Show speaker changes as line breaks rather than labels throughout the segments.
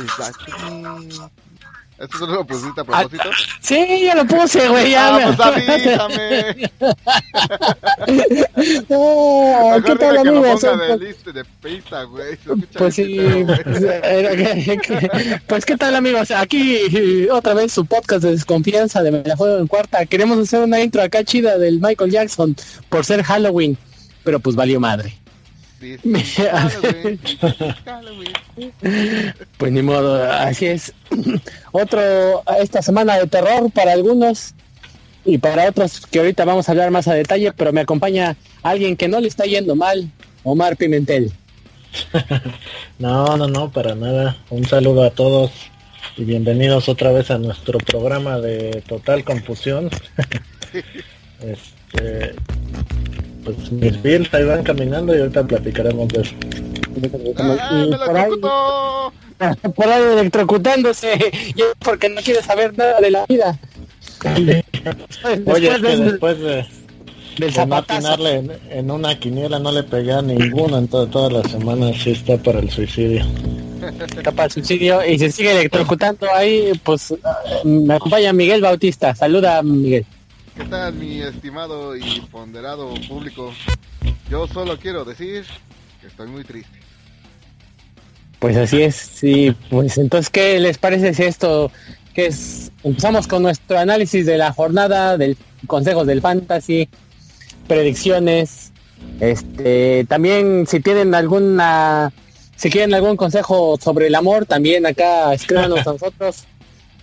Exacto. ¿Esto solo lo pusiste a propósito?
Sí, ya lo puse, güey. Ya
ah,
me...
pues avísame.
oh, ¿Qué tal,
que lo
amigos?
ponga de lista de pista, güey. Se escucha
Pues sí,
bien pitero, güey.
pues, pues qué tal amigos, aquí otra vez su podcast de desconfianza de Me la juego en cuarta. Queremos hacer una intro acá chida del Michael Jackson por ser Halloween, pero pues valió madre. Pues ni modo, así es. Otro, esta semana de terror para algunos y para otros que ahorita vamos a hablar más a detalle, pero me acompaña alguien que no le está yendo mal, Omar Pimentel.
No, no, no, para nada. Un saludo a todos y bienvenidos otra vez a nuestro programa de Total Confusión. este, pues mis bills ahí van caminando y ahorita platicaremos de eso.
¡Ah,
Y
lo
por ahí-
ejecutó!
por ahí electrocutándose, porque no quiere saber nada de la vida.
Oye, es que
del-
después de,
del zapatazo.
en, en una quiniela no le pegué a ninguno en toda, toda la semana, sí está para el suicidio.
Tapa el suicidio y se sigue electrocutando ahí, pues eh, me acompaña Miguel Bautista. Saluda Miguel.
¿Qué tal, mi estimado y ponderado público? Yo solo quiero decir que estoy muy triste.
Pues así es, sí, pues entonces ¿qué les parece si esto que es empezamos con nuestro análisis de la jornada del consejos del fantasy, predicciones, este también si tienen alguna si quieren algún consejo sobre el amor, también acá escríbanos a nosotros.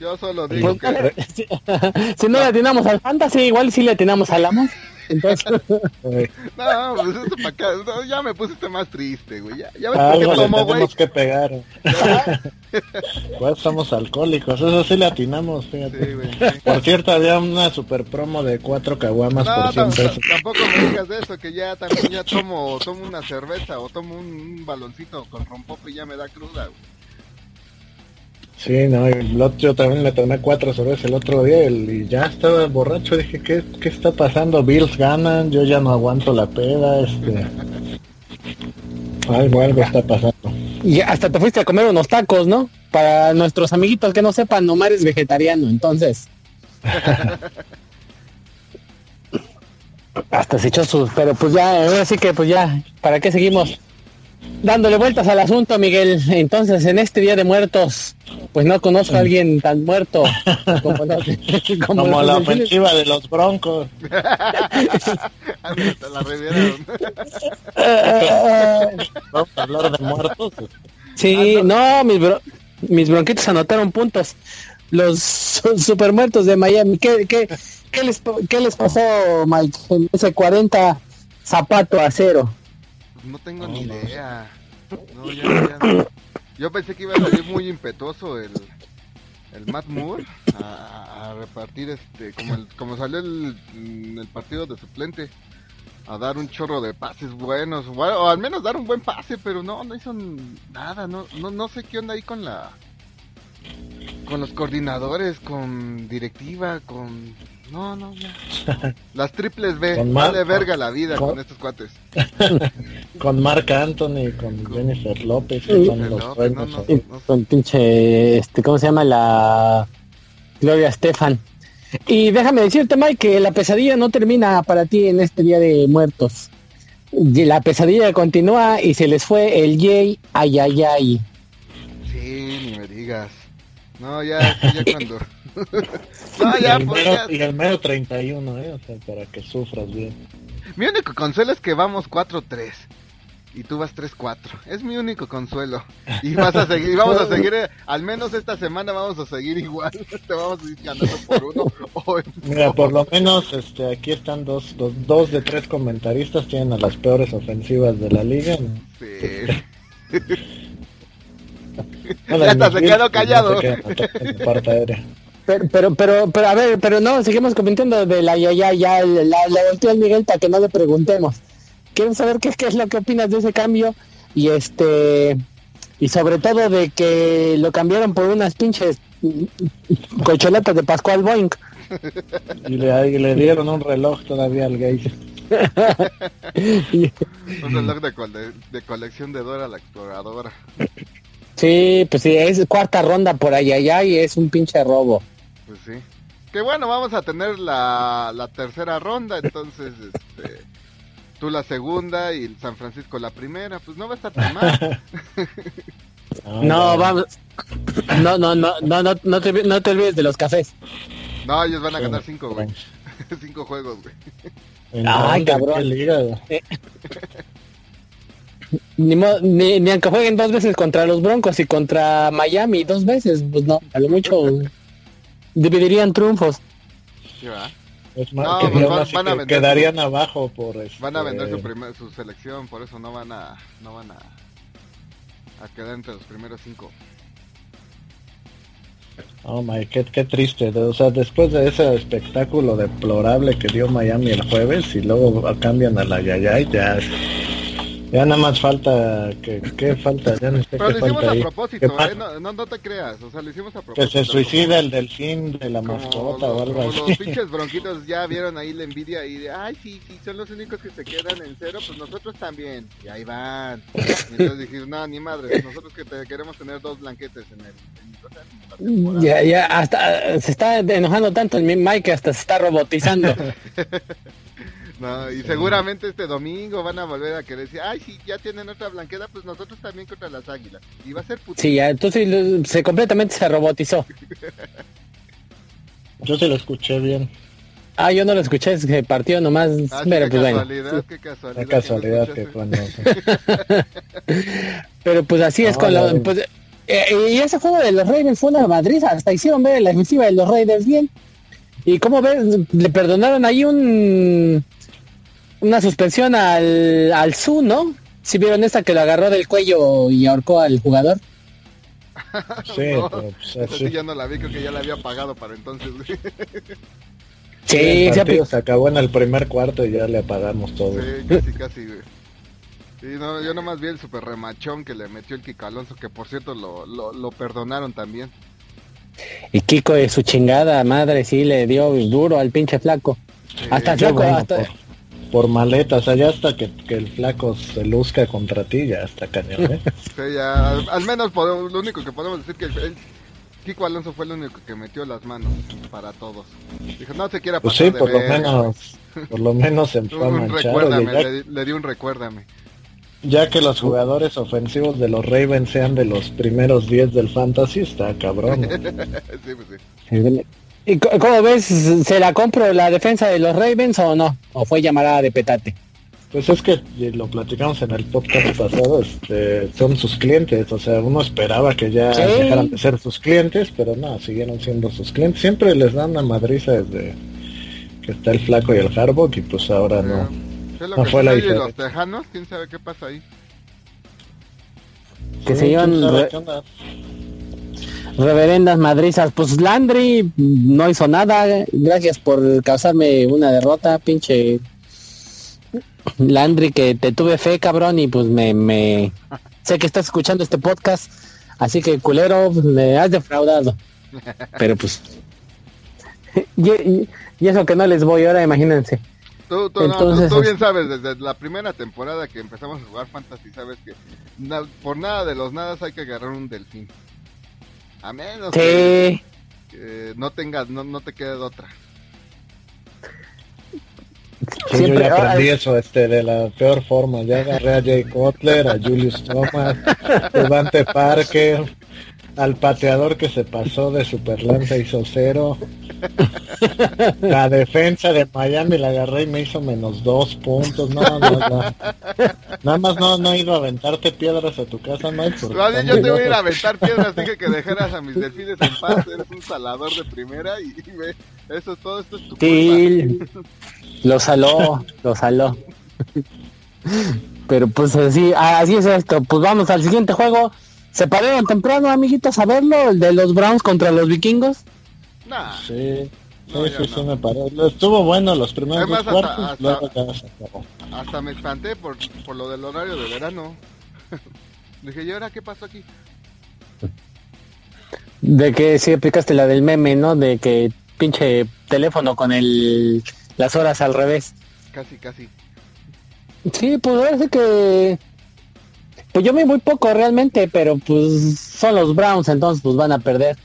Yo solo digo que
si no le atinamos al fantasy, igual sí le atinamos al amor. Entonces,
No, pues esto pa' acá, no, ya me pusiste más triste, güey. Ya, ya ves por qué
algo le
tomo, güey.
tenemos que pegar. Pues estamos alcohólicos, eso sí le atinamos, fíjate.
Sí, güey. sí.
Por cierto, había una super promo de cuatro caguamas
No,
por 100
tam-
pesos.
tampoco me digas de eso, que ya también ya tomo, tomo una cerveza o tomo un, un baloncito con rompope y ya me da cruda, güey.
Sí, no, el otro- yo también le tomé cuatro cervezas el otro día el- y ya estaba borracho. Dije, ¿qué, ¿qué está pasando? Bills ganan, yo ya no aguanto la peda, este... Algo, algo está pasando.
y hasta te fuiste a comer unos tacos, ¿no? Para nuestros amiguitos que no sepan, Omar es vegetariano, entonces. hasta se echó sus, pero pues ya, ahora sí que pues ya, ¿para qué seguimos dándole vueltas al asunto, Miguel? Entonces, en este Día de Muertos, pues no conozco a alguien tan muerto como, los- como
Como
los
la ofensiva de los broncos.
Te la.
Vamos a hablar de muertos.
Sí, no, mis, bro- mis bronquitos anotaron puntos. Los su- super muertos de Miami. ¿Qué, qué, qué, les, qué les pasó, Mike, en ese 40 zapato a cero?
No tengo ni idea. No, ya, ya no. Yo pensé que iba a salir muy impetuoso el, el Matt Moore a, a repartir este, como, el, como salió el, mm, el partido de suplente, a dar un chorro de pases buenos, o, o al menos dar un buen pase, pero no, no hizo nada, no, no, no sé qué onda ahí con la, con los coordinadores, con directiva, con, no, no, ya. Las triples B,
Con
vale
Mar-
verga la vida
con-
con estos cuates.
Con Marc Anthony, con Jennifer López, que son los
López,
buenos.
no, no.
Con pinche, este, ¿cómo se llama? La Gloria Estefan. Y déjame decirte, Mike, que la pesadilla no termina para ti en este Día de Muertos. La pesadilla continúa y se les fue el yay ay ay ay.
Sí, ni me digas. No, ya, ya cuando. no,
y, el
pues
mero,
ya.
y el mero 31, ¿eh? O sea, para que sufras bien.
Mi único consuelo es que vamos 4-3. Y tú vas 3-4. Es mi único consuelo. Y vas a seguir, vamos a seguir, eh, al menos esta semana vamos a seguir igual. Te vamos a ir ganando por uno.
Mira, por lo menos este, aquí están dos, dos, dos de tres comentaristas, tienen a las peores ofensivas de la liga.
Sí.
Bueno,
Ya hasta se quedó callado.
no se parte aérea.
Pero, pero, pero, pero, a ver, pero no, seguimos comentando de la ya, ya, ya, la, la volteó al Miguel para que no le preguntemos. Quiero saber qué, qué es lo que opinas de ese cambio y este, y sobre todo de que lo cambiaron por unas pinches colchonetas de Pascual Boeing.
Y le, y le dieron un reloj todavía al gay.
Un reloj de, cole- de colección de Dora la exploradora.
Sí, pues sí, es cuarta ronda por allá allá y es un pinche robo.
Pues sí. Que bueno, vamos a tener la, la tercera ronda, entonces, este, tú la segunda y San Francisco la primera, pues no va a estar tan mal.
no, vamos. No, no, no, no, no, no te, no te olvides de los cafés.
No, ellos van a ganar cinco, güey. cinco juegos, güey.
Ay, cabrón. Ni, ni, ni, aunque jueguen dos veces contra los Broncos y contra Miami dos veces, pues no, a lo mucho dividirían triunfos.
No, pues van, a vender quedarían abajo por
Van a vender su, primer, su selección, por eso no van a no van a, a quedar entre los primeros cinco.
Oh my, qué, qué triste. O sea, después de ese espectáculo deplorable que dio Miami el jueves y luego cambian a la Yayay, ya ya nada más falta que ¿qué falta, ya no sé
Pero lo hicimos a propósito, ¿eh? no, no, te creas, o sea, lo hicimos a propósito.
Que se suicida el delfín de la mascota o algo así.
Los pinches bronquitos ya vieron ahí la envidia y de, ay, sí, sí, son los únicos que se quedan en cero, pues nosotros también. Y ahí van. Y entonces dijimos, no, ni madre, nosotros que te queremos tener dos blanquetes en el...
En ya, ya, hasta se está enojando tanto el Mike que hasta se está robotizando.
No, y seguramente este domingo van a volver a querer decir, ay, si ya tienen otra blanqueda, pues nosotros también contra las águilas. Y va a ser puto.
Sí, ya, entonces se completamente se robotizó.
Yo se lo escuché bien.
Ah, yo no lo escuché, es que partió nomás.
Ah, pero qué pues casualidad, qué casualidad.
Qué casualidad que,
pero pues así es con la... Pues, eh, y ese juego de los Raiders fue una madrid, hasta hicieron ver la defensiva de los Raiders bien. Y como ves, le perdonaron ahí un una suspensión al, al Su, ¿no? Si vieron esta que lo agarró del cuello y ahorcó al jugador.
Sí, no, pues, sí. ya no la vi, creo que ya la había pagado para entonces.
sí, se, se acabó en el primer cuarto y ya le apagamos todo.
Sí, casi, casi, güey. Sí, no, yo nomás vi el super remachón que le metió el Kiko Alonso, que por cierto lo, lo, lo perdonaron también.
Y Kiko de su chingada madre sí le dio duro al pinche flaco. hasta flaco, hasta,
por maletas, allá hasta que, el flaco se luzca contra ti, ya está cañón, ¿eh?
sí, ya, al, menos podemos, lo único que podemos decir que el, Kiko Alonso fue el único que metió las manos para todos. Dijo, no se quiera
pues pasar pues sí, por lo menos, por lo menos se fue
un recuérdame, le, le di un recuérdame.
Ya que los jugadores ofensivos de los Ravens sean de los primeros 10 del Fantasy, está cabrón. sí,
pues sí. ¿Y cómo ves? ¿Se la compro la defensa de los Ravens o no? ¿O fue llamada de petate?
Pues es que lo platicamos en el podcast pasado, este, son sus clientes, o sea, uno esperaba que ya dejaran de ser sus clientes, pero no, siguieron siendo sus clientes. Siempre les dan una madriza desde que está el flaco y el Harbaugh y pues ahora no.
no fue la diferencia. los tejanos? ¿Quién sabe qué pasa ahí?
Que se iban reverendas madrizas. Pues Landry no hizo nada. Gracias por causarme una derrota, pinche Landry, que te tuve fe, cabrón, y pues me, me... sé que estás escuchando este podcast, así que culero, me has defraudado. Pero pues... y, eso que no les voy ahora, imagínense.
Tú, tú, bien sabes, desde la primera temporada que empezamos a jugar Fantasy, sabes que por nada de los nadas hay que agarrar un delfín. A menos que, no tengas, no, no te quede otra.
Sí, yo ya aprendí eso este, de la peor forma. Ya agarré a Jay Cutler, a Julius Thomas, Devante Parker, al pateador que se pasó de Superlanza hizo cero. La defensa de Miami la agarré y me hizo menos dos puntos. No, no, no. Nada más no, no he ido a aventarte piedras a tu casa, no
yo te voy a ir a aventar piedras, dije que dejaras a mis delfines en paz. Eres un salador de primera y, ve, eso es todo, esto es tu sí,
Lo saló, lo saló. Pero pues así, así es esto. Pues vamos al siguiente juego. ¿Se pararon temprano, amiguitos, a verlo? ¿El de los Browns contra los vikingos?
Nah.
Sí. Sí, sí, sí, me paró. Estuvo bueno los primeros dos cuartos,
hasta, me espanté por, por lo del horario de verano. Dije, ¿y ahora qué pasó aquí?
De que sí aplicaste la del meme, ¿no? De que pinche teléfono con el las horas al revés.
Casi, casi.
Sí, pues parece que pues yo me muy poco realmente, pero pues son los Browns, entonces pues van a perder.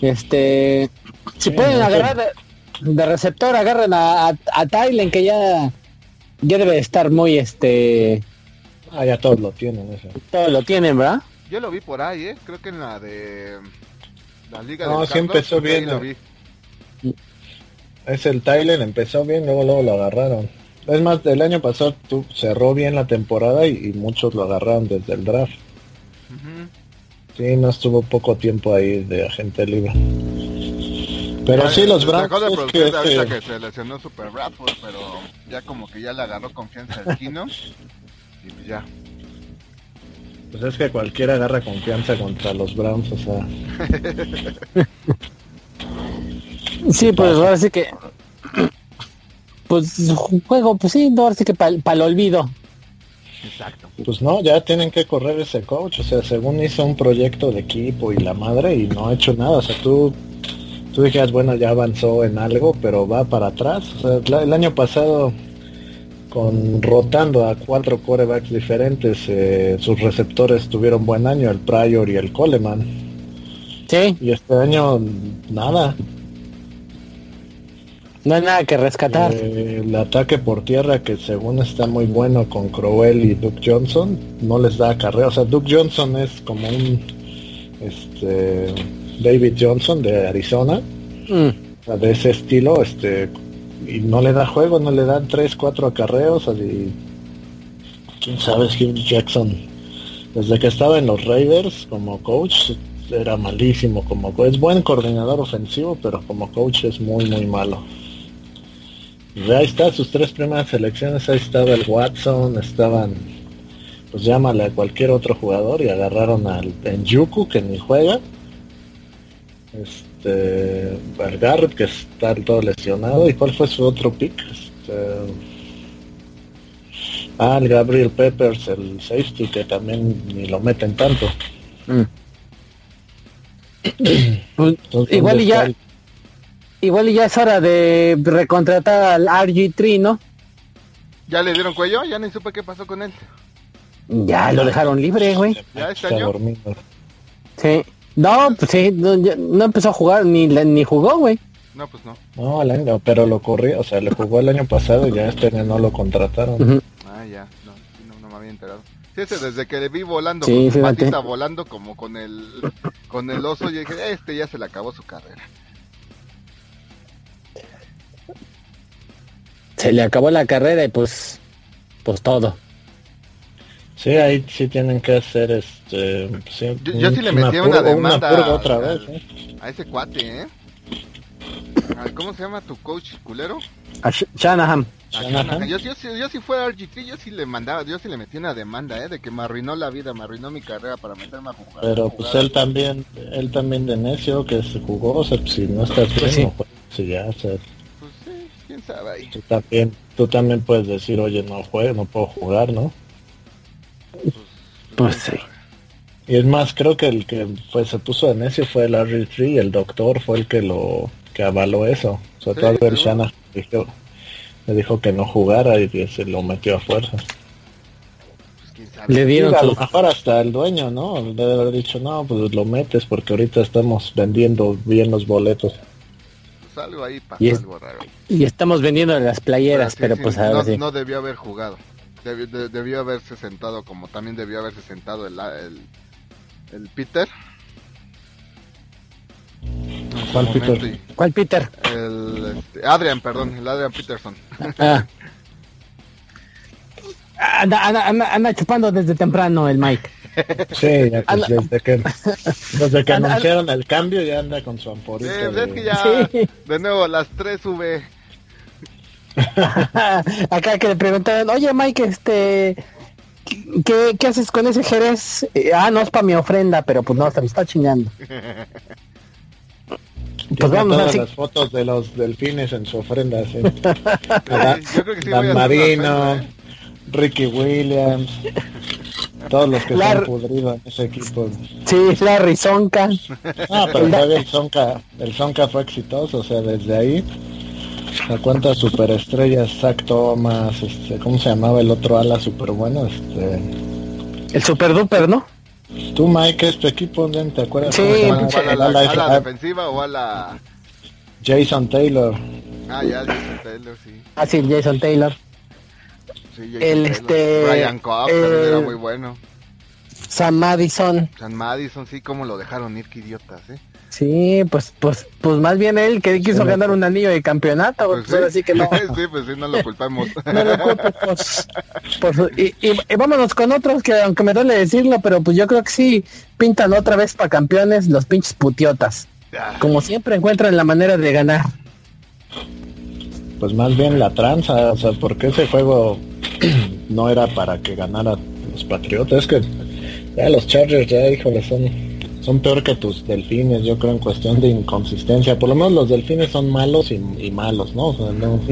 Este, si pueden agarrar de, receptor, agarren a, a, que ya, ya debe estar muy este.
Ah, ya todos lo tienen, eso.
Todos lo tienen, ¿verdad?
Yo lo vi por ahí, ¿eh? Creo que en la de la Liga
no, sí empezó bien. Es el Tyler, empezó bien, luego luego lo agarraron. Es más, el año pasado tú, cerró bien la temporada y, muchos lo agarraron desde el draft. Sí, no estuvo poco tiempo ahí de agente libre. Pero sí, los Browns...
Es que, este... que se lesionó Super Bradford, pero ya como que ya le agarró confianza al Kino. y pues ya.
Pues es que cualquiera agarra confianza contra los Browns, o sea...
sí, pues ahora sí que pues juego, pues sí, no, así que para el olvido.
Exacto. Pues no, ya tienen que correr ese coach, o sea, según hizo un proyecto de equipo y la madre y no ha hecho nada, o sea, tú, tú dijeras, bueno, ya avanzó en algo, pero va para atrás, o sea, el año pasado con rotando a cuatro corebacks diferentes, eh, sus receptores tuvieron buen año, el Pryor y el Coleman.
Sí.
Y este año nada.
No hay nada que rescatar.
Eh, el ataque por tierra, que según está muy bueno con Crowell y Duke Johnson, no les da carrera. O sea, Duke Johnson es como un este, David Johnson de Arizona. Mm. de ese estilo, este y no le da juego, no le dan 3, 4 acarreos. Y, quién sabe, Hugh Jackson, desde que estaba en los Raiders como coach, era malísimo como es buen coordinador ofensivo, pero como coach es muy muy malo. Y ahí está, sus tres primeras selecciones, ahí estaba el Watson, estaban, pues llámale a cualquier otro jugador y agarraron al Yuku que ni juega. Este, al Garrett que está todo lesionado. ¿Y cuál fue su otro pick? Este, ah, el Gabriel Peppers, el safety, que también ni lo meten tanto. Mm.
Pues, igual y ya igual y ya es hora de recontratar al RG3, ¿no?
¿Ya le dieron cuello? Ya ni supe qué pasó con él.
Ya lo dejaron libre, güey.
Ya está dormido.
Sí. No, pues sí, no, empezó a jugar ni ni jugó, güey.
No, pues no.
No, el año, pero lo corrió, o sea, le jugó el año pasado y ya este año no lo contrataron.
Ah, ya, no, no, me había enterado. Sí, ese desde que le vi volando, con su patita volando como con el con el oso, yo dije, este ya se le acabó su carrera.
Se le acabó la carrera y pues pues todo.
Sí, ahí sí tienen que hacer este.
yo, sí le metí una, demanda otra vez, ¿eh? a ese cuate, ¿eh? ¿Cómo se llama tu coach culero?
A Shanahan.
Yo, yo, yo, si fuera RGT, yo sí le mandaba, yo sí le metí una demanda, ¿eh? De que me arruinó la vida, me arruinó mi carrera para meterme a jugar.
Pero pues él también, él también de necio que se jugó, o sea, pues, si no está pues bien, sí. ya, o sea, Tú también, tú también puedes decir, oye, no juego, no puedo jugar, ¿no?
Pues sí.
Y es más, creo que el que pues, se puso de necio fue el r y el doctor fue el que lo que avaló eso. Sobre todo el Shana dijo, le dijo que no jugara y que se lo metió a fuerza.
Pues, le dieron
a lo mejor hasta el dueño, ¿no? Le debe haber dicho, no, pues lo metes porque ahorita estamos vendiendo bien los boletos
algo ahí pasó y algo raro.
Y estamos vendiendo las playeras, pero, pues
no, no, debió haber jugado. Debió, haberse sentado como también debió haberse sentado el, el, Peter.
¿Cuál Peter?
¿Cuál Peter?
El este, Adrian, perdón, el Adrian Peterson.
Ah. Anda, anda, anda, chupando desde temprano el Mike.
Sí, desde que, desde que anunciaron el cambio ya anda con su amporito.
Sí, pues es que ya, de nuevo, las tres sube.
Acá que le preguntaron, oye Mike, este, ¿qué, qué haces con ese Jerez? Eh, ah, no es para mi ofrenda, pero pues no, se me está chingando.
pues vamos todas las fotos de los delfines en su ofrenda, sí. Yo creo que sí Dan Marino, Ricky Williams. Todos los que se han pudrido en ese equipo.
Sí, Larry Zonka.
Ah, pero el Zonka, el Zonka fue exitoso, o sea, desde ahí a cuántas superestrellas, Zach Thomas, este, ¿cómo se llamaba el otro ala super bueno? Este
El Super Duper, ¿no?
Tú, Mike, ¿es tu equipo? ¿Te acuerdas?
Sí,
¿A la, la, defensiva o a la...?
Jason Taylor.
Ah, ya, Jason Taylor, sí.
Ah, sí, Jason Taylor.
Sí, el, Este, Brian Cobb también era muy bueno.
Sam Madison.
Sam Madison, sí, como lo dejaron ir, qué idiotas, ¿eh?
Sí, pues, pues, pues más bien él que quiso ganar un anillo de campeonato, pues, pues así que no.
sí, pues sí, no lo culpamos.
no lo culpo, pues, pues y, y, vámonos con otros que aunque me duele decirlo, pero pues yo creo que sí pintan otra vez para campeones los pinches putiotas. Como siempre encuentran la manera de ganar.
Pues más bien la tranza, o sea, porque ese juego no era para que ganara los Patriotas, es que ya los Chargers ya, híjole, son son peor que tus delfines, yo creo, en cuestión de inconsistencia. Por lo menos los delfines son malos y, malos, ¿no? O sea, no,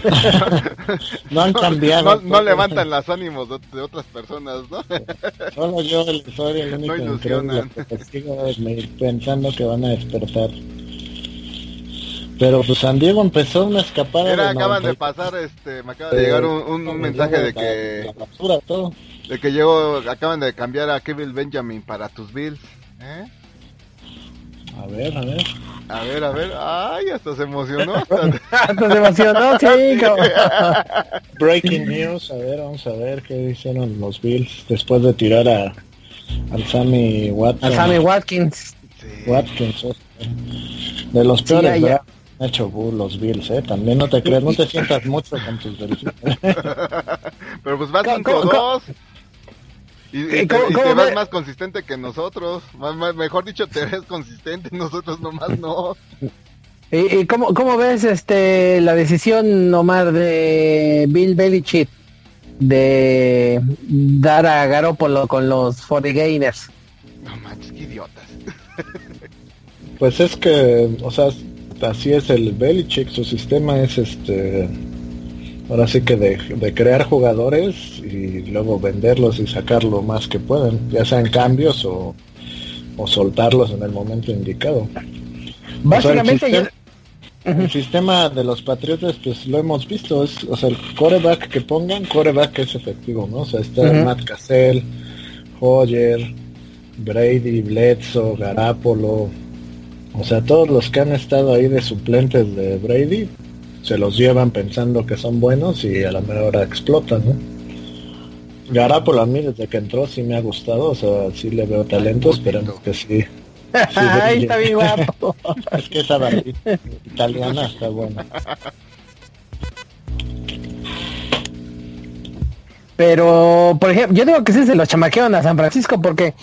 no han cambiado.
No, levantan los ánimos de, otras personas, ¿no?
Solo yo soy el único no que sigo pensando que van a despertar. Pero pues San Diego empezó una escapada.
Era, acaban de pasar, este, me acaba de llegar un, un, mensaje de que... todo. De que llegó, acaban de cambiar a Kevin Benjamin para tus Bills. ¿Eh?
A ver, a ver.
A ver, a ver. Ay, hasta se emocionó.
hasta se emocionó, chico.
Breaking news. A ver, vamos a ver qué dijeron los Bills después de tirar a al Sammy Watkins.
A Sammy Watkins.
Watkins. De los peores sí, hecho los Bills, ¿eh? También no te crees, no te sientas mucho con tus Bills.
Pero pues va 5-2. Y, y, te, vas más consistente que nosotros. mejor dicho, te ves consistente, nosotros nomás no.
¿Y, cómo, cómo, ves este la decisión, Omar, de Bill Belichick de dar a Garópolo con los 40 Gainers?
No manches, qué idiotas.
pues es que, o sea, así es el Belichick, su sistema es este ahora sí que de, crear jugadores y luego venderlos y sacar lo más que pueden, ya sean cambios o, soltarlos en el momento indicado.
Básicamente
el, sistema, de los Patriotas pues lo hemos visto, es, o sea, el coreback que pongan, coreback es efectivo, ¿no? O sea, está Matt Cassell, Hoyer, Brady, Bledsoe, Garapolo, o sea, todos los que han estado ahí de suplentes de Brady, se los llevan pensando que son buenos y a la mejor hora explotan, ¿no? Garapolo a mí desde que entró sí me ha gustado, o sea, sí le veo talento, esperemos que sí.
Ay, está bien guapo.
es que esa italiana está buena.
Pero, por ejemplo, yo digo que sí se los chamaquearon a San Francisco porque,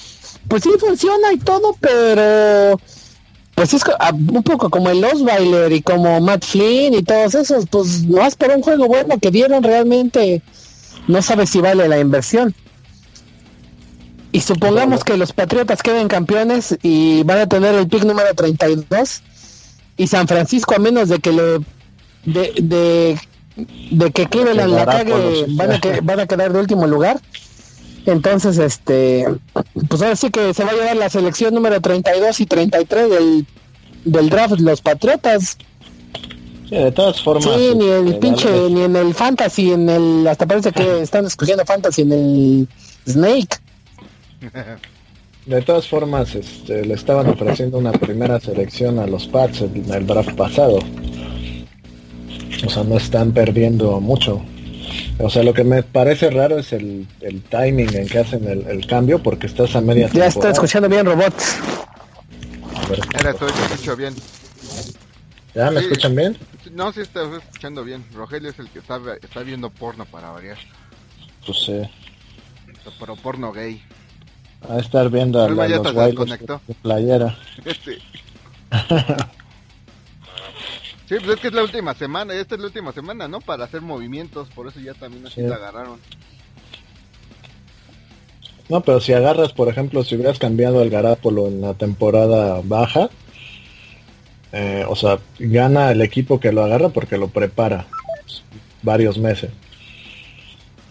pues sí funciona y todo, pero pues es un poco como el Osweiler y como Matt Flynn y todos esos, pues no es por un juego bueno que dieron realmente, no sabes si vale la inversión. Y supongamos que los Patriotas queden campeones y van a tener el pick número 32 y San Francisco a menos de que le de, de, de que Cleveland la cague van a, que, van a quedar de último lugar entonces, este, pues ahora sí que se va a llevar la selección número 32 y 33 del, del draft los Patriotas.
Sí, de todas formas.
Sí, ni el este, pinche, ni en el Fantasy, en el, hasta parece que están escogiendo Fantasy en el Snake.
De todas formas, este, le estaban ofreciendo una primera selección a los Pats en el draft pasado. O sea, no están perdiendo mucho. O sea, lo que me parece raro es el, el timing en que hacen el, el, cambio, porque estás a media
Ya está escuchando bien, robot.
Ahora estoy, escucho bien.
¿Ya me escuchan bien?
No, sí estoy escuchando bien. Rogelio es el que está, está viendo porno para variar.
Pues sí.
Pero porno gay.
A estar viendo a, la, los de playera.
Sí. Sí, pues es que es la última semana, esta es la última semana, ¿no? Para hacer movimientos, por eso ya también así la agarraron.
No, pero si agarras, por ejemplo, si hubieras cambiado el Garapolo en la temporada baja, eh, o sea, gana el equipo que lo agarra porque lo prepara varios meses.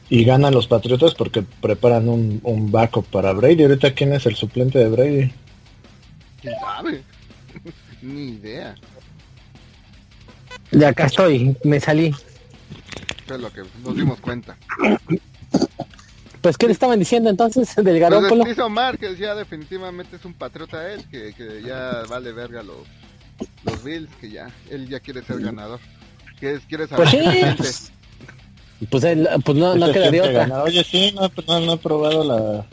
Y ganan los Patriotas porque preparan un, un backup para Brady. Ahorita, ¿quién es el suplente de Brady?
¿Quién sabe? Ni idea.
De acá estoy, me salí.
Es lo que nos dimos cuenta.
pues, ¿qué le estaban diciendo entonces del Garópolo?
Pues Omar, que ya definitivamente es un patriota él, que, que ya vale verga los, los Bills, que ya, él ya quiere ser ganador. Que quiere saber
pues pues, él, pues no, no queda de otra.
Oye, sí, no, no, no, he probado la...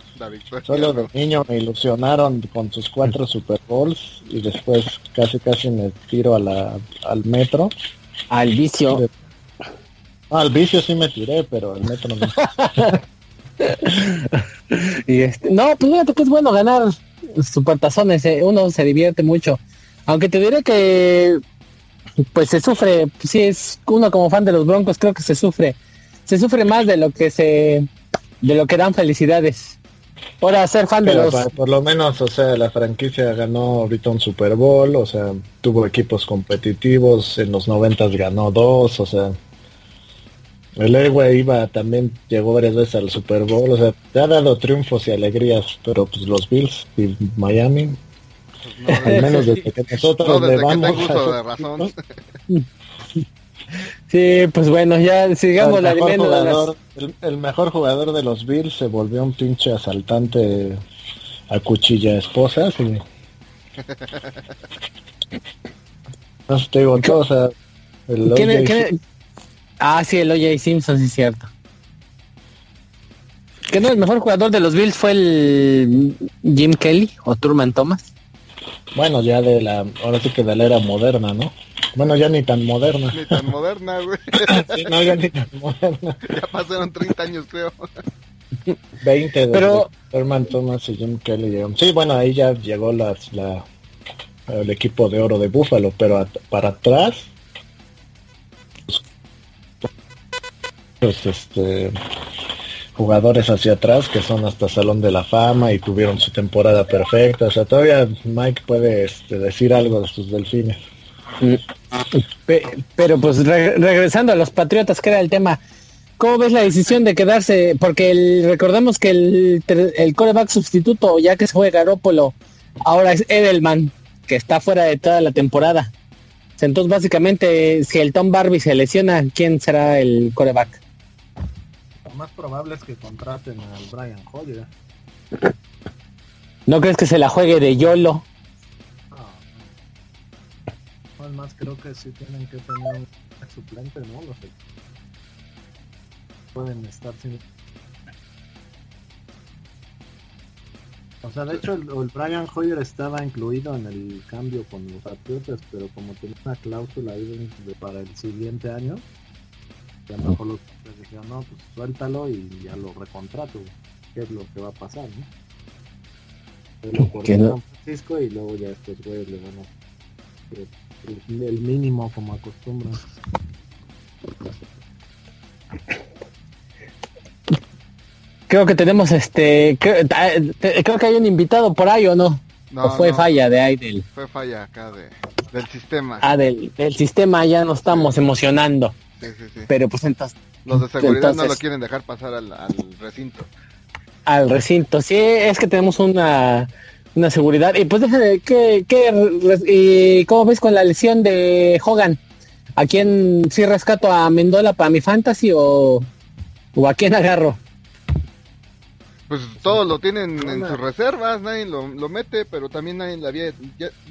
Solo de niño me ilusionaron con sus cuatro Super Bowls y después casi casi me tiro a la, al metro.
Al vicio.
Ah, al vicio sí me tiré, pero al metro no.
y este, no, pues fíjate que es bueno ganar supertazones, eh. uno se divierte mucho. Aunque te diré que pues se sufre, si es uno como fan de los Broncos, creo que se sufre se sufre más de lo que se de lo que dan felicidades. Ahora ser fan de los
por lo menos, o sea, la franquicia ganó ahorita un Super Bowl, o sea, tuvo equipos competitivos, en los noventas ganó dos, o sea, el héroe iba también llegó varias veces al Super Bowl, o sea, te ha dado triunfos y alegrías, pero pues los Bills y Miami pues al menos desde que nosotros le vamos
Sí, pues bueno, ya sigamos
el mejor, jugador, el, mejor jugador de los Bills se volvió un pinche asaltante a cuchilla esposas y... no te digo, o sea,
el Ah, sí, el OJ Simpson, sí es cierto. ¿Que no el mejor jugador de los Bills fue el Jim Kelly o Truman Thomas?
Bueno, ya de la, ahora sí que de la era moderna, ¿no? Bueno, ya ni tan moderna.
Ni tan moderna, güey.
no, ya ni tan moderna.
Ya pasaron 30 años, creo.
20 de Pero... Herman Thomas y Jim Kelly. Sí, bueno, ahí ya llegó la, el equipo de oro de Búfalo, pero para atrás, pues este jugadores hacia atrás que son hasta Salón de la Fama y tuvieron su temporada perfecta. O sea, todavía Mike puede este, decir algo de sus delfines.
Pero pues regresando a los Patriotas, que era el tema, ¿cómo ves la decisión de quedarse? Porque recordemos que el, el coreback sustituto, ya que se juega Garópolo, ahora es Edelman, que está fuera de toda la temporada. Entonces básicamente, si el Tom Barbie se lesiona, ¿quién será el coreback?
Más probable es que contraten al Brian Hoyer.
¿No crees que se la juegue de YOLO?
más creo que sí tienen que tener un suplente, ¿no? Los pueden estar sin... O sea, de hecho el, Brian Hoyer estaba incluido en el cambio con los Patriotas, pero como tenía una cláusula ahí para el siguiente año, a lo mejor los dijeron, no, pues suéltalo y ya lo recontrato, qué es lo que va a pasar, ¿no? Pero por San Francisco y luego ya estos güeyes le van a el mínimo como acostumbran.
Creo que tenemos este, creo, que hay un invitado por ahí o no. No, fue falla de ahí
Fue falla acá de, del sistema.
Ah, del, sistema ya nos estamos emocionando.
Sí, sí, sí.
Pero pues entonces...
Los de seguridad no lo quieren dejar pasar al, al recinto.
Al recinto, sí, es que tenemos una una seguridad. Y pues déjame, ¿qué, qué, y cómo ves con la lesión de Hogan? ¿A quién sí rescato a Mendola para mi fantasy o, o a quién agarro?
Pues todos lo tienen en sus reservas, nadie lo, lo mete, pero también nadie la había...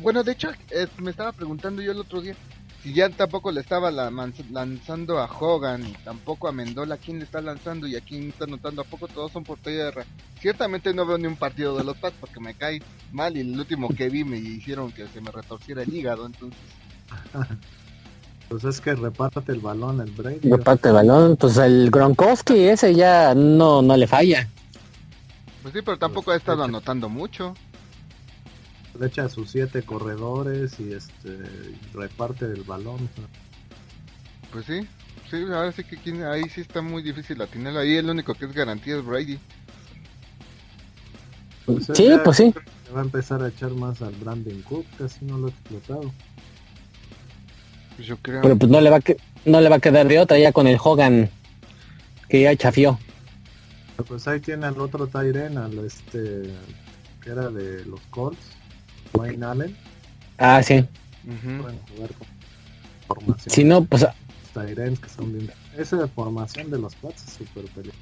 bueno, de hecho, me estaba preguntando yo el otro día, si ya tampoco le estaba lanzando a Hogan, y tampoco a Mendola, ¿quién le está lanzando y a quién está anotando? ¿A poco todos son por tierra? Ciertamente no veo ni un partido de los Pats porque me cae mal y el último que vi me hicieron que se me retorciera el hígado, entonces...
Pues es que repártate el balón, el Brady.
Reparte el balón, pues el Gronkowski ese ya no, no le falla.
Pues sí, pero tampoco ha estado anotando mucho
le echa a sus siete corredores y este reparte el balón.
Pues sí, sí, ahora sí que ahí sí está muy difícil la tiene Ahí el único que es garantía es Brady.
Pues sí, pues sí.
Va a empezar a echar más al Brandon Cook, casi no lo ha explotado.
Pues yo creo.
Pero pues no le va a no le va a quedar de otra ya con el Hogan que ya chafió.
Pues ahí tiene al otro Tyren, al este que era de los Colts Wayne Allen.
Ah, sí.
Pueden jugar con formación.
Si no, pues...
Tyrens que son bien... Esa de formación de los Pats es súper peligrosa.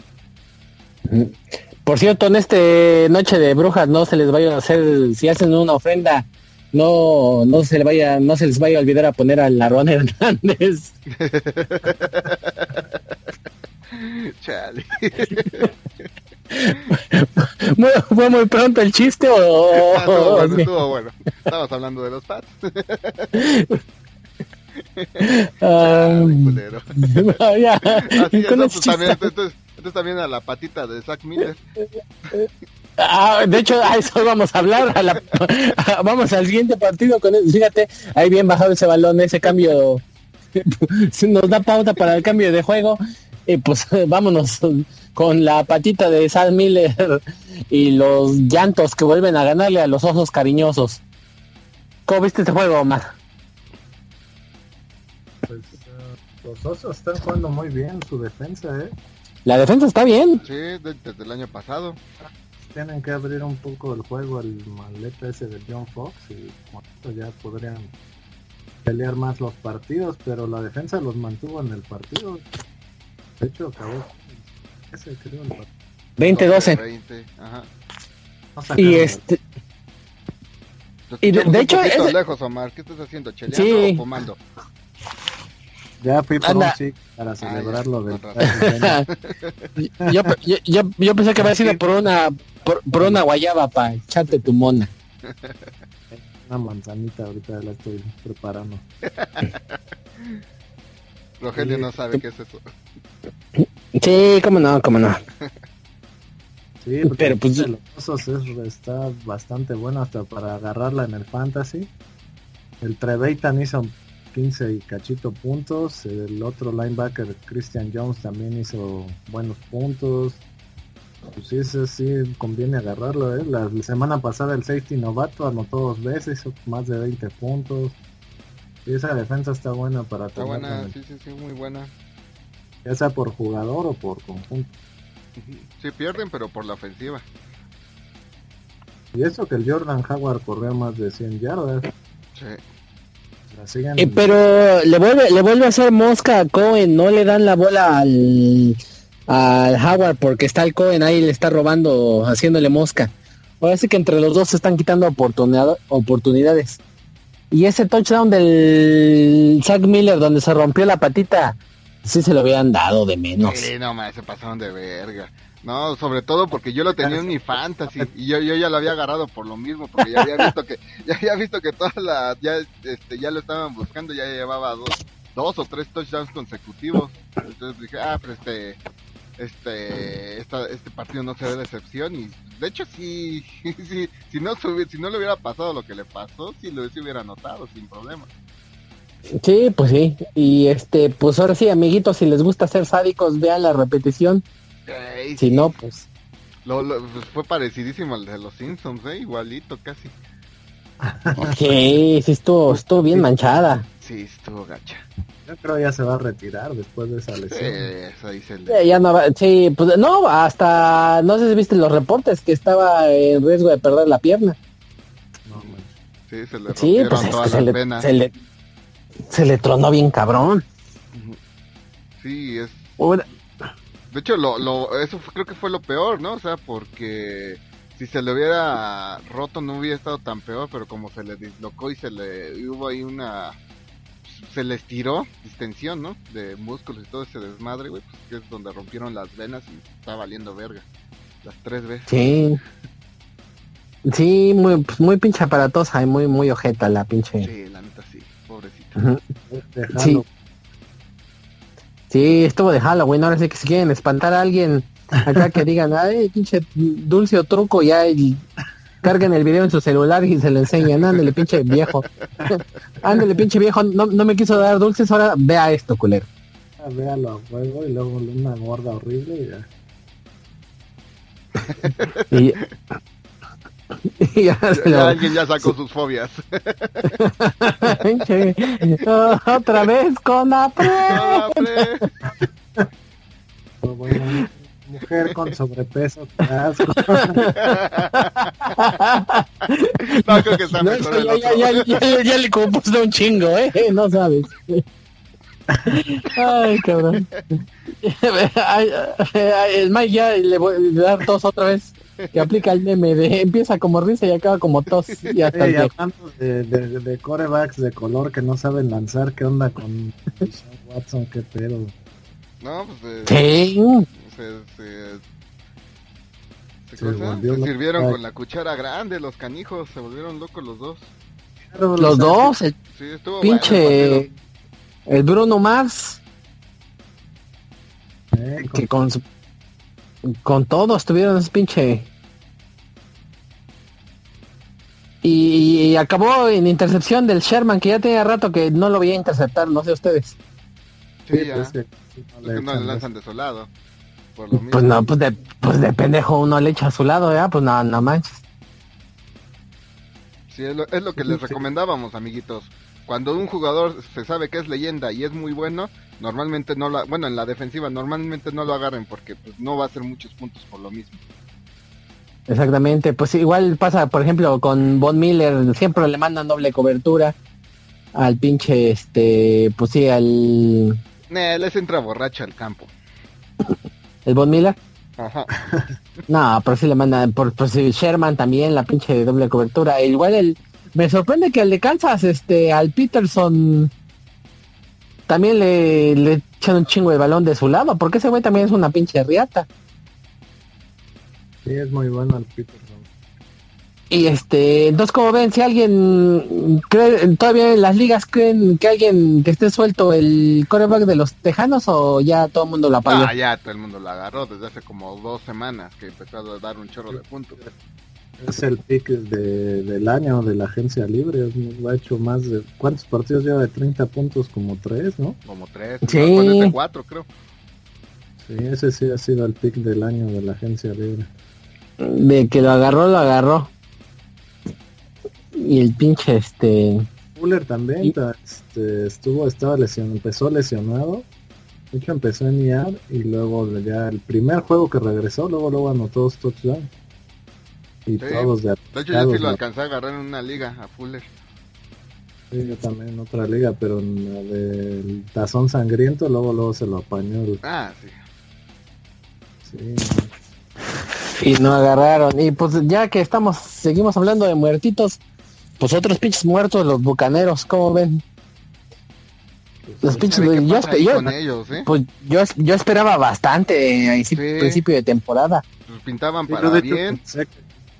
Por cierto, en este Noche de Brujas no se les vaya a hacer, si hacen una ofrenda, no, no se le vaya, no se les vaya a olvidar a poner al Larón Hernández.
Chale.
¿Fue muy pronto el chiste o...?
Ah, estuvo bueno, estuvo bueno. Estabas hablando de los Pats.
Um,
ya. Así es, no, pues, también, entonces, entonces, también a la patita de Zack Miller.
Ah, de hecho, a eso vamos a hablar. A la, a, vamos al siguiente partido con él. Fíjate, ahí bien bajado ese balón, ese cambio. nos da pauta para el cambio de juego. Y pues vámonos con la patita de Zack Miller y los llantos que vuelven a ganarle a los osos cariñosos. ¿Cómo viste este juego, Omar?
Pues uh, los osos están jugando muy bien su defensa, ¿eh?
La defensa está bien.
Sí, desde el año pasado.
Tienen que abrir un poco el juego al maleta ese de John Fox y ya podrían pelear más los partidos, pero la defensa los mantuvo en el partido. De hecho, acabó ese creo el partido.
20-12.
20, ajá.
Y este...
Y de, de hecho, es... lejos, Omar. ¿Qué estás haciendo? ¿Cheleando sí. o fumando?
Ya fui por un sí para celebrarlo
ah, del yo, yo, yo, yo, pensé que había sido por una por, por una guayaba para echarte tu mona.
Una manzanita ahorita la estoy preparando.
Rogelio no sabe qué es eso.
Sí, cómo no, cómo no.
Sí, pero pues de los osos es, está bastante bueno hasta para agarrarla en el fantasy. El Trevetan hizo 15 y cachito puntos. El otro linebacker, Christian Jones, también hizo buenos puntos. Pues sí, ese sí conviene agarrarlo. ¿eh? La semana pasada el safety novato anotó dos veces, hizo más de 20 puntos. Y esa defensa está buena para
Está buena, sí, sí, sí, muy buena.
Ya sea por jugador o por conjunto.
Sí, pierden, pero por la ofensiva.
Y eso que el Jordan Howard corrió más de 100 yardas.
Sí.
Eh, pero le vuelve, le vuelve a hacer mosca a Cohen, no le dan la bola al, al Howard porque está el Cohen ahí le está robando, haciéndole mosca. Parece que entre los dos se están quitando oportunidad, oportunidades. Y ese touchdown del Zach Miller donde se rompió la patita, sí se lo habían dado de menos.
No más, se pasaron de verga. No, sobre todo porque yo lo tenía en mi fantasy y yo, yo ya lo había agarrado por lo mismo, porque ya había visto que ya había visto que todas las ya este ya lo estaban buscando, ya llevaba dos dos o tres touchdowns consecutivos. Entonces dije, ah, pero este este esta, este partido no se ve de excepción y de hecho sí, sí si no si no le hubiera pasado lo que le pasó, sí lo sí hubiera notado sin problema.
Sí, pues sí. Y este, pues ahora sí, amiguitos, si les gusta ser sádicos, vean la repetición.
Ey,
si no, pues...
Lo, lo, pues fue parecidísimo al de los Simpsons, ¿eh? Igualito casi.
Ok, sí estuvo, estuvo bien manchada.
Sí, estuvo gacha.
Yo creo ya se va a retirar después de esa lesión.
Sí, eso dice el...
Sí, ya no va, sí, pues no, hasta, no sé si viste los reportes que estaba en riesgo de perder la pierna.
No, sí, se le
sí, pues
todas las
se, le, se, le, se le tronó bien cabrón.
Sí, es... De hecho, lo, lo, eso fue- creo que fue lo peor, ¿no? O sea, porque si se le hubiera roto no hubiera estado tan peor, pero como se le dislocó y se le y hubo ahí una se le estiró distensión, ¿no? De músculos y todo ese desmadre, güey, pues que es donde rompieron las venas y está valiendo verga. Las tres veces.
sí. Sí, muy, pues, muy pinche aparatosa y muy, muy ojeta la pinche.
Sí, la sí.
Sí. Estuvo de Halloween, ahora sí que si quieren espantar a alguien acá que digan, ay, pinche dulce o truco, ya y carguen el video en su celular y se lo enseñan, ándale pinche viejo. ándale pinche viejo, no, no me quiso dar dulces, ahora vea esto, culero.
Ah, Véalo a fuego y luego una gorda horrible y ya.
Y ya
Ya, alguien ya sacó sus fobias.
otra vez con
bueno, mujer con sobrepeso, qué asco.
no, creo que está
No,
mejor el
ya, ya, ya, ya, ya le compuso un chingo, eh, no sabes. Ay, cabrón. El Mike ya le voy a dar tos otra vez. Que aplica el meme de empieza como risa y acaba como tos. Y hasta
hablando de, de, de, corebacks de color que no saben lanzar, ¿qué onda con Watson? ¿Qué pedo?
No, pues...
Eh, sí.
Se, se, se, se, se sirvieron con la cuchara grande los canijos, se volvieron locos los dos.
Los dos, el
Sí, estuvo
pinche
bueno el
el Bruno Mars
Eh,
que con su- con todo estuvieron ese pinche y, y acabó en intercepción del Sherman que ya tenía rato que no lo veía interceptar no sé ustedes.
Sí, ya.
pues, que- sí, no le
no
de-
lanzan. Por lo mismo.
pues no pues de pues de pendejo uno le echa a su lado ya pues no no manches
Sí, es lo, es lo que les
Sí.
recomendábamos, amiguitos. Cuando un jugador se sabe que es leyenda y es muy bueno, normalmente no lo, bueno, en la defensiva normalmente no lo agarren porque pues, no va a hacer muchos puntos por lo mismo.
Exactamente, pues igual pasa, por ejemplo, con Von Miller, siempre le mandan doble cobertura al pinche, este, pues sí, al
Nah, les entra borracho al campo.
el Von Miller.
Ajá.
No, pero sí le mandan, por, por si Sherman también, la pinche doble cobertura. Igual el, me sorprende que al de Kansas, este, al Peterson, también le, le echan un chingo de balón de su lado, porque ese güey también es una pinche riata.
Sí, es muy bueno el Peterson.
Y este, entonces como ven, si alguien cree, todavía en las ligas creen que alguien que esté suelto el coreback de los Tejanos o ya todo el mundo lo apagó.
Ah, ya todo el mundo lo agarró desde hace como dos semanas que empezó a dar un chorro de puntos.
Es el pick de, del año de la agencia libre. Lo ha hecho más de... ¿Cuántos partidos lleva de 30 puntos? Como tres, ¿no?
Como tres,
Sí.
este cuatro creo.
Sí, ese sí ha sido el pick del año de la agencia libre.
De que lo agarró, lo agarró. Y el pinche este,
Fuller también
Y-
este, estuvo, estaba lesionado, empezó lesionado. De hecho empezó en IAR y luego ya el primer juego que regresó, luego luego anotó dos touchdowns. Y
Sí.
todos de
De hecho yo sí lo alcancé a agarrar en una liga a Fuller.
Sí, yo también en otra liga, pero en la del tazón sangriento, luego luego se lo apañó. el-
Ah, sí.
Sí,
y no agarraron. Y pues ya que estamos, seguimos hablando de muertitos, pues otros pinches muertos, los bucaneros, ¿cómo ven? Los pinches,
¿Sabe qué
yo, yo-
con ellos, eh?
pues yo, yo esperaba bastante a
Sí.
principio de temporada.
Pues pintaban
Sí,
para bien.
pensé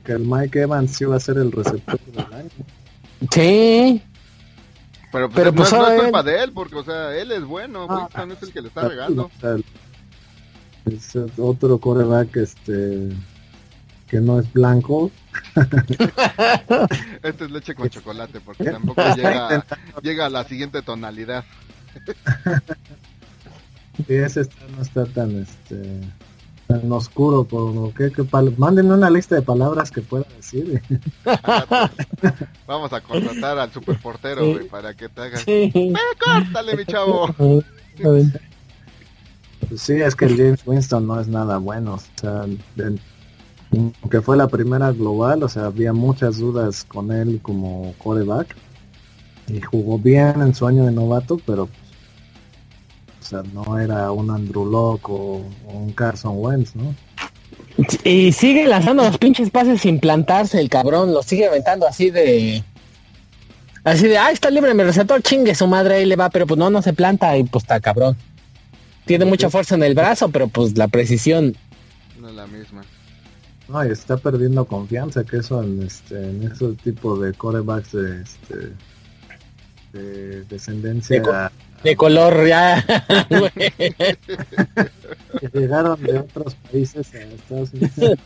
que, el Mike Evans iba a ser el receptor del año.
Sí,
Pero, pues,
Pero,
no,
pues,
es, no es
ahora
culpa
él-
de él, porque, o sea, él es bueno,
Ah.
Es el que le está regando.
O sea, es otro coreback este que no es blanco.
Este es leche con chocolate, porque tampoco llega, llega a la siguiente tonalidad.
Y ese está, no está tan este tan oscuro por qué qué pal- mándenme una lista de palabras que pueda decir
Vamos a contratar al superportero,
Sí.
para que te haga...
sí.
¡Eh, córtale, mi chavo!
Pues sí es que el James Winston no es nada bueno o sea aunque fue la primera global o sea había muchas dudas con él como coreback y jugó bien en su año de novato pero pues, o sea no era un Andrew Locke o, o un Carson Wentz no
Y sigue lanzando los pinches pases sin plantarse el cabrón, los sigue aventando así de... Así de, ah, está libre mi receptor, chingue su madre, ahí le va, pero pues no, no se planta y pues está cabrón. Tiene mucha fuerza en el brazo, pero pues la precisión.
No es la misma.
No, y está perdiendo confianza, que eso en este, en ese tipo de corebacks de este de descendencia
De co- De color ya.
que llegaron de otros países a Estados Unidos.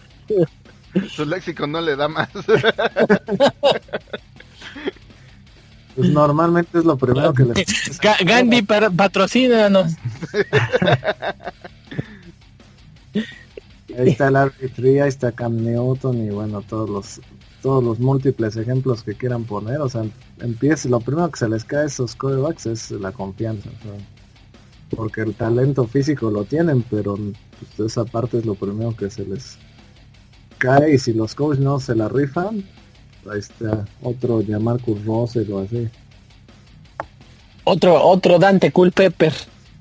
Su léxico no le da más.
Pues normalmente es lo primero que les
Ga- Gandhi, para, patrocínanos.
ahí está el RB3, ahí está Cam Newton y bueno todos los todos los múltiples ejemplos que quieran poner, o sea, empieza, lo primero que se les cae a esos corebacks es la confianza, o sea, porque el talento físico lo tienen, pero pues, esa parte es lo primero que se les cae y si los coaches no se la rifan, ahí está otro Jamarcus Russell o así.
otro, otro Dante Culpepper.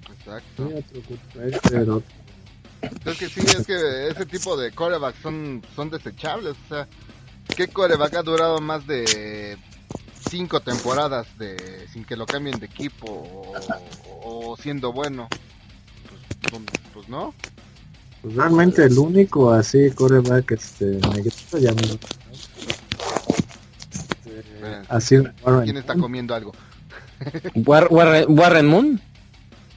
Exacto. otro Es que sí, es que ese tipo de corebacks son, son desechables. O sea, ¿qué coreback ha durado más de cinco temporadas de sin que lo cambien de equipo o, siendo bueno? Pues, pues, no.
Pues realmente el único así coreback este ya me
Así, ¿Quién está comiendo algo?
Warren, Moon.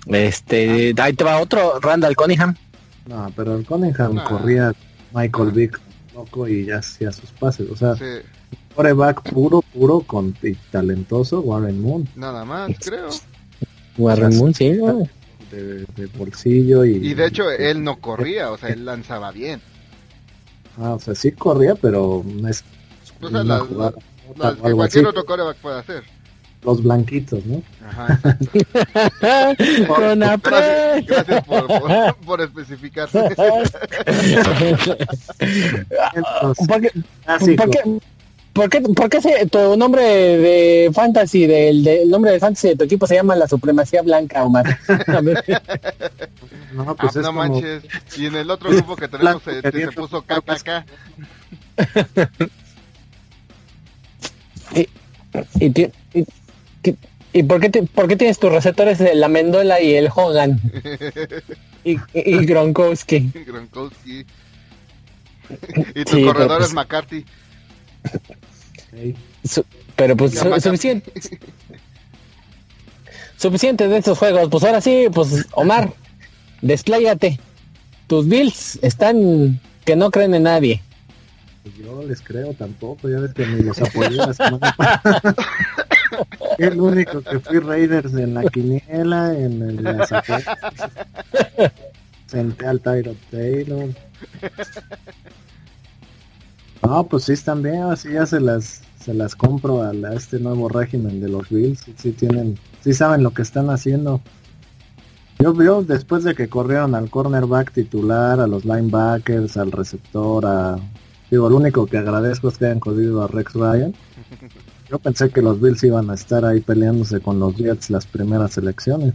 Este, ah. ahí te va otro, Randall Cunningham.
No, pero el Cunningham corría Michael Vick loco y ya hacía sus pases. O sea, coreback puro, puro con y talentoso, Warren Moon.
Nada más, creo.
Warren Moon, sí,
de, bolsillo y...
Y de hecho él no corría, o sea, él lanzaba bien.
Ah, o sea, sí corría, pero no es...
O sea, la, que cualquier otro coreback puede hacer.
Los blanquitos, ¿no? Ajá.
Con
gracias, gracias por, por, por especificar.
¿Por qué, ¿por qué, ¿Por qué, por qué se, tu nombre de fantasy, del, de, nombre de fantasy de tu equipo se llama la supremacía blanca, Omar?
no, pues ah, no manches. Y en el otro grupo que tenemos se, se puso KKK.
y, y, y, ¿Y por qué, por qué tienes tus receptores de la Mendola y el Hogan? y, y Gronkowski.
Gronkowski. y tu corredor es McCarthy.
pero pues suficiente. suficiente de estos juegos. Pues ahora sí, pues Omar, despláyate. Tus Bills están que no creen en nadie.
Pues yo les creo tampoco, ya ves que me los apoyé la semana El único que fui Raiders en la quiniela, en el Senté al Tyro Taylor. No, pues sí están bien, así ya se las se las compro a, este nuevo régimen de los Bills, sí, tienen, sí saben lo que están haciendo. Yo veo después de que corrieron al cornerback titular, a los linebackers, al receptor, a Digo, lo único que agradezco es que hayan corrido a Rex Ryan. Yo pensé que los Bills iban a estar ahí peleándose con los Jets las primeras elecciones.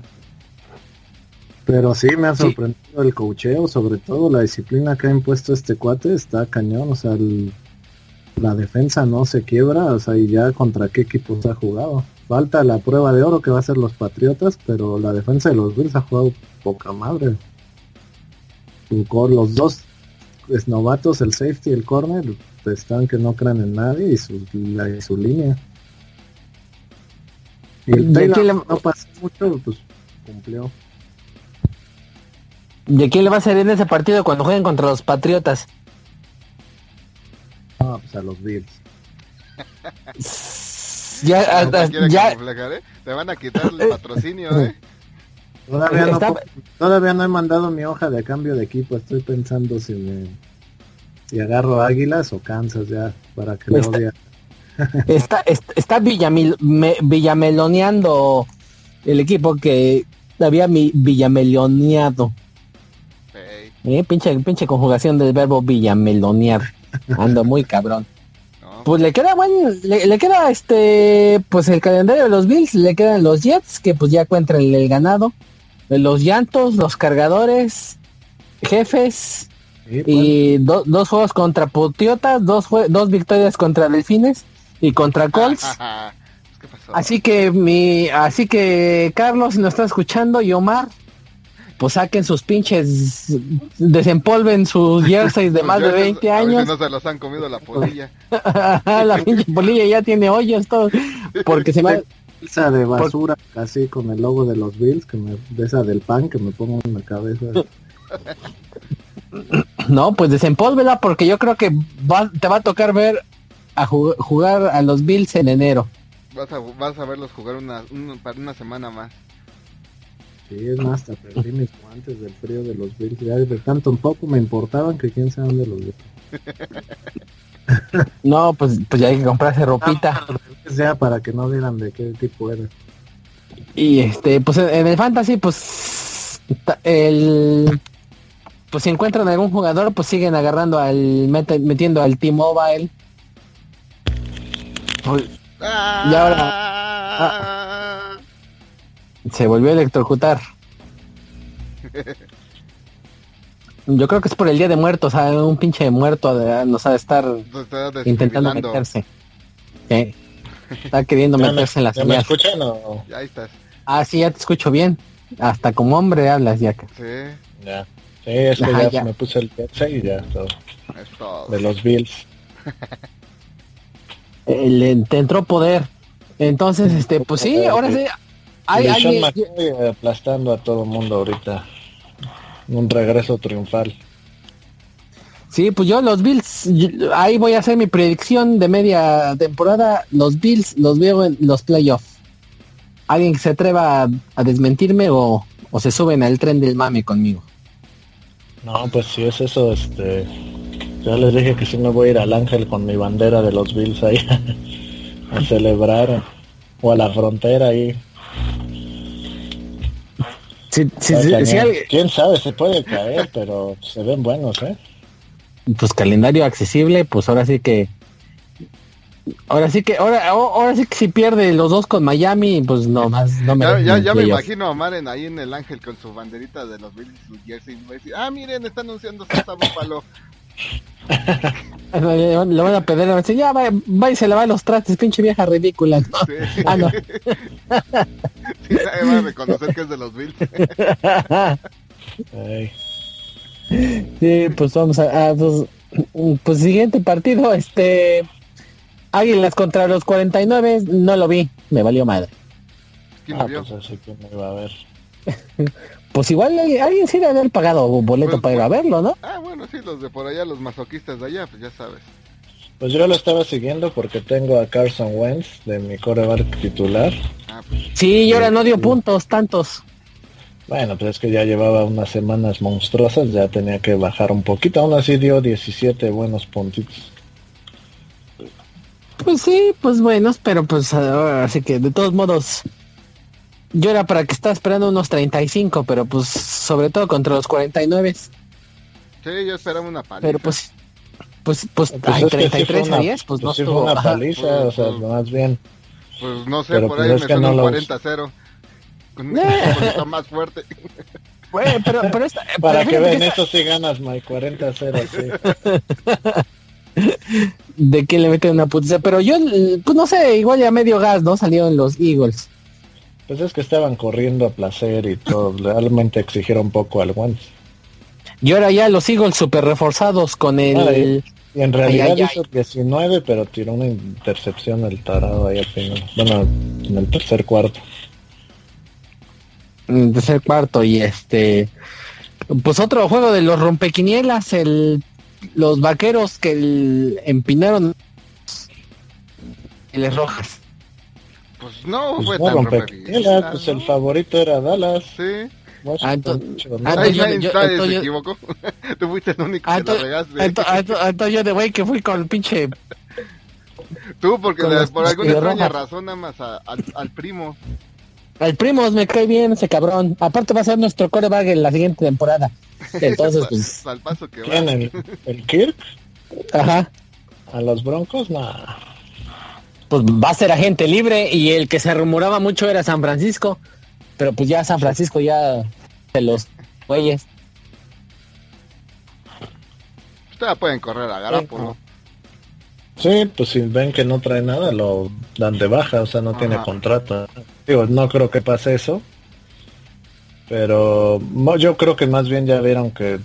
Pero sí me ha sorprendido el cocheo, sobre todo la disciplina que ha impuesto este cuate, está cañón, o sea, la defensa no se quiebra, o sea, y ya contra qué equipos ha jugado. Falta la prueba de oro que va a ser los Patriotas, pero la defensa de los Bills ha jugado poca madre. Los dos es novatos, el safety y el corner, están que no creen en nadie y su, su línea. Y el Taylor le... no pasó mucho, pues cumplió.
¿De quién le va a salir en ese partido cuando jueguen contra los Patriotas?
Ah, pues a los Bills.
ya, ya...
¿eh? Te van a quitar el patrocinio, ¿eh?
Todavía no, todavía no he mandado mi hoja de cambio de equipo. Estoy pensando si me si agarro Águilas o Kansas ya para que lo vea.
está, está, villameloneando el equipo que había mi villameloneado. Eh, pinche, pinche conjugación del verbo villamelonear. Ando muy cabrón. Pues le queda bueno, le, queda este, pues el calendario de los Bills, le quedan los Jets, que pues ya encuentran el ganado los llantos, los cargadores, jefes y dos juegos contra Putiotas, dos, dos victorias contra Delfines y contra Colts. Así que mi, así que Carlos, si nos está escuchando y Omar, pues saquen sus pinches, desempolven sus jerseys de más de 20 años.
no se los han comido la polilla.
la pinche polilla ya tiene hoyos todo, porque se me
esa de basura así con el logo de los Bills, que me, de esa del pan que me pongo en la cabeza.
No, pues desempólvela porque yo creo que te va a tocar ver a jugar a los Bills en enero.
Vas a, vas a verlos jugar una, una semana más.
Sí, es más, hasta perdí mis guantes del frío de los Bills. Ya de tanto un poco me importaban que quién sabe dónde los Bills.
no, pues, pues ya hay que comprarse ropita.
sea para que no digan de qué tipo era.
Y este, pues en el fantasy, pues el pues si encuentran algún jugador, pues siguen agarrando al metiendo al T-Mobile. y ahora ah, Se volvió a electrocutar. Yo creo que es por el día de muertos, sea, un pinche muerto nos ha de estar intentando meterse. Está queriendo meterse en las
¿Me escuchan o...?
Ya estás.
Ah, sí, ya te escucho bien. Hasta como hombre hablas ya.
Sí. Ya. Sí, es que ya, me puse el jersey y ya todo. De los Bills.
Le te entró poder. Entonces, este, pues sí, ahora sí.
Hay alguien aplastando a todo el mundo ahorita. Un regreso triunfal.
Sí, pues yo los Bills, ahí voy a hacer mi predicción de media temporada. Los Bills los veo en los playoffs. ¿Alguien que se atreva a, desmentirme o, o, se suben al tren del mami conmigo?
No, pues si es eso, este... Ya les dije que si me voy a ir al Ángel con mi bandera de los Bills ahí a celebrar. O a la frontera ahí. Quién sabe, se puede caer, pero se ven buenos, ¿eh?
Pues calendario accesible, pues ahora sí que Ahora sí que, ahora, ahora sí que si pierde los dos con Miami, pues no más, no
me. Ya, ya, me imagino a Maren ahí en el Ángel con su banderita de los Bills y su jersey. ah, miren, está anunciando Santa Búfalo.
Le van a pedir a decir, ya va, va, y se le va los trastes, pinche vieja ridícula. Ah, no.
sí, va a reconocer que es de los Bills.
sí, pues vamos a, pues, pues, siguiente partido, este Águilas contra los 49, no lo vi, me valió madre.
Ah, pues así que me iba a ver.
pues igual alguien sí debe haber pagado un boleto pues, para ir a verlo, ¿no?
Ah, bueno, sí, los de por allá, los masoquistas de allá, pues ya sabes.
Pues yo lo estaba siguiendo porque tengo a Carson Wentz de mi coreback titular.
Ah, pues. Sí, y ahora no dio puntos tantos.
Bueno, pues es que ya llevaba unas semanas monstruosas, ya tenía que bajar un poquito, aún así dio 17 buenos puntitos.
Pues sí, pues buenos, pero pues así que de todos modos yo era para que estaba esperando unos 35, pero pues sobre todo contra los 49. Sí,
yo esperaba una paliza.
Pero pues pues pues, pues hay 33 a 10, pues,
pues no estuvo una paliza, o sea, pues, más bien.
Pues no sé, por pues, ahí me suena un 40-0. Con un poquito más fuerte.
Bueno, pero, pero esta,
Para que vean, eso sí ganas, Mike, 40-0, sí.
de que le meten una putiza. Pero yo, pues no sé, igual ya medio gas, ¿no? Salieron los Eagles.
Pues es que estaban corriendo a placer y todo. Realmente exigieron poco al Wentz.
Y ahora ya los Eagles super reforzados con el...
y en realidad hizo 19, pero tiró una intercepción el tarado ahí al final. Bueno, en el tercer cuarto.
En el tercer cuarto y este... Pues otro juego de los rompequinielas, el los vaqueros que el, empinaron les rojas.
Pues no
pues
fue tan
Pues el favorito era Dallas.
Sí.
Ah, entonces,
se equivocó. Tú fuiste el único que la regaste.
Entonces yo de güey que fui con el pinche...
Tú, porque por alguna extraña razón nada más al, al primo.
Al primo me cae bien ese cabrón. Aparte va a ser nuestro coreback en la siguiente temporada. Entonces, pues...
Al paso que
¿Quién, el, el, Kirk?
Ajá.
¿A los Broncos? Nah.
Pues va a ser agente libre y el que se rumoraba mucho era San Francisco. Pero pues ya San Francisco ya se los güeyes.
Ustedes pueden correr a Garapolo.
Sí, pues si ven que no trae nada, lo dan de baja, o sea, no tiene contrato. Digo, no creo que pase eso. Pero yo creo que más bien ya vieron que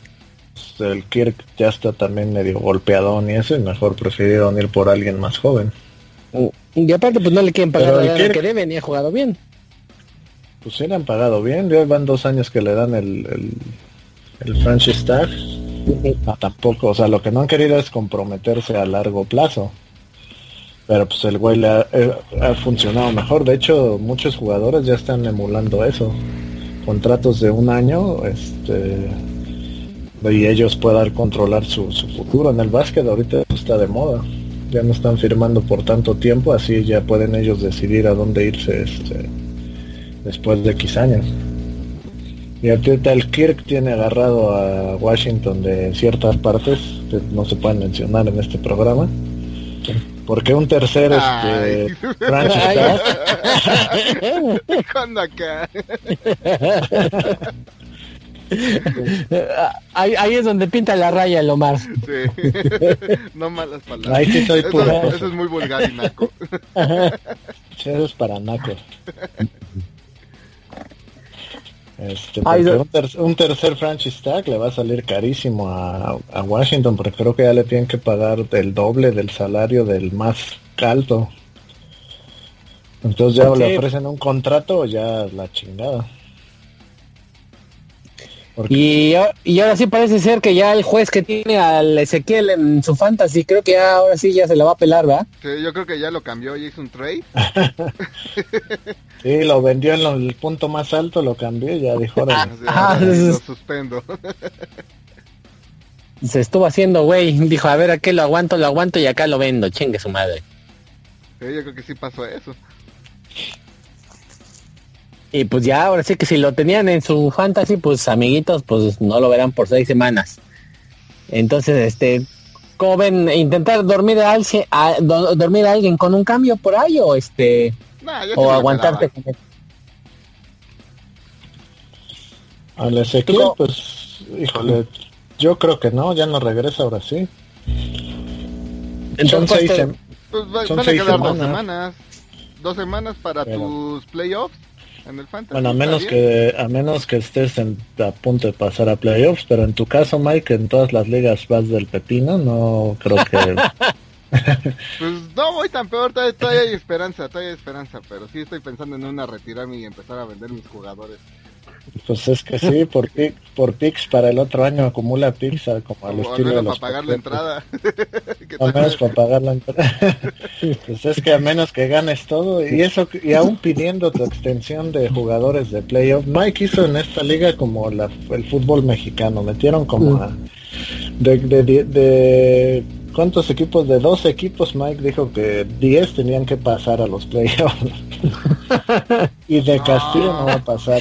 pues, el Kirk ya está también medio golpeado y eso, y mejor prefirieron ir por alguien más joven.
Y aparte, pues no le quieren pagar la que deben y ha jugado bien.
Pues sí le han pagado bien, ya van dos años que le dan el, el, el franchise tag tampoco, o sea, lo que no han querido es comprometerse a largo plazo. Pero pues el güey le ha, eh, funcionado mejor. De hecho, muchos jugadores ya están emulando eso. Contratos de un año, este y ellos puedan controlar su, futuro en el básquet. Ahorita está de moda. Ya no están firmando por tanto tiempo, así ya pueden ellos decidir a dónde irse este, después de X años. Y ahorita el Kirk tiene agarrado a Washington de ciertas partes que no se pueden mencionar en este programa. Porque un tercer este, franchise
acá?
ahí, ahí, es donde pinta la raya el Omar. Sí.
no malas palabras. Ahí sí soy eso, eso, es muy vulgar y naco.
eso es para nacos. Este, un, tercer franchise tag le va a salir carísimo a, Washington porque creo que ya le tienen que pagar el doble del salario del más alto. Entonces ya le ofrecen un contrato ya la chingada.
Y, y, ahora sí parece ser que ya el juez que tiene al Ezequiel en su fantasy, creo que ahora sí ya se la va a pelar, ¿verdad?
Sí, yo creo que ya lo cambió, y hizo un trade.
sí, lo vendió en el punto más alto, lo cambió y ya dijo, ahora
ah, lo suspendo.
se estuvo haciendo, güey, dijo, a ver, aquí lo aguanto, lo aguanto y acá lo vendo, chingue su madre.
Sí, yo creo que sí pasó eso.
Y pues ya, ahora sí que si lo tenían en su fantasy, pues amiguitos, pues no lo verán por seis semanas. Entonces, este, ¿cómo ven? ¿Intentar dormir a, alguien, dormir a alguien con un cambio por ahí o este... o aguantarte con
Al Ezequiel, pues, híjole, yo creo que no, ya no regresa ahora sí.
Entonces, son seis, pues, van a quedar dos semanas. Dos semanas para tus playoffs
bueno, a menos que a menos que estés a punto de pasar a playoffs, pero en tu caso, Mike, en todas las ligas vas del pepino, no creo que
pues no voy tan peor, todavía, hay esperanza, todavía hay esperanza, pero sí estoy pensando en una retirarme y empezar a vender mis jugadores.
Pues es que sí, por, por Pix para el otro año acumula Pix como al estilo de
los para pagar la entrada.
Al menos para pagar la entrada. pues es que a menos que ganes todo y eso y aún pidiendo tu extensión de jugadores de playoff, Mike hizo en esta liga como la, el fútbol mexicano, metieron como a, de, de ¿Cuántos equipos? De dos equipos, Mike dijo que 10 tenían que pasar a los playoffs. y de Castillo no va a pasar.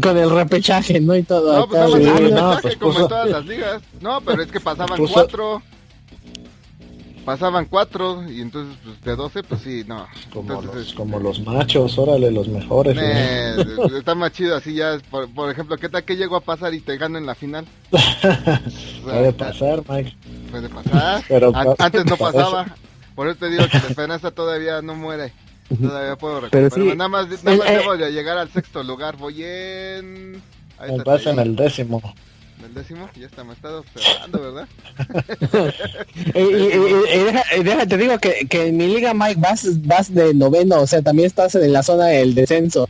Con, el repechaje, ¿no? Y todo.
No, pues no, pues como en todas las ligas. No, pero es que pasaban cuatro pasaban cuatro y entonces pues, de 12 pues sí, no.
Como, los, como los machos, órale, los mejores.
está más chido así ya, por, ejemplo, ¿qué tal que llegó a pasar y te gano en la final?
puede pasar, Mike.
Puede pasar. Pero, antes no pasaba. Por eso te digo que la esperanza todavía no muere. Todavía puedo recuperar. Pero nada más, nada más eh, debo de llegar al sexto lugar. Voy en...
Ahí pasa en el décimo
el décimo, ya está, me está observando, ¿verdad?
y, déjate, digo que, que, en mi liga, Mike, vas, vas de noveno, o sea, también estás en la zona del descenso.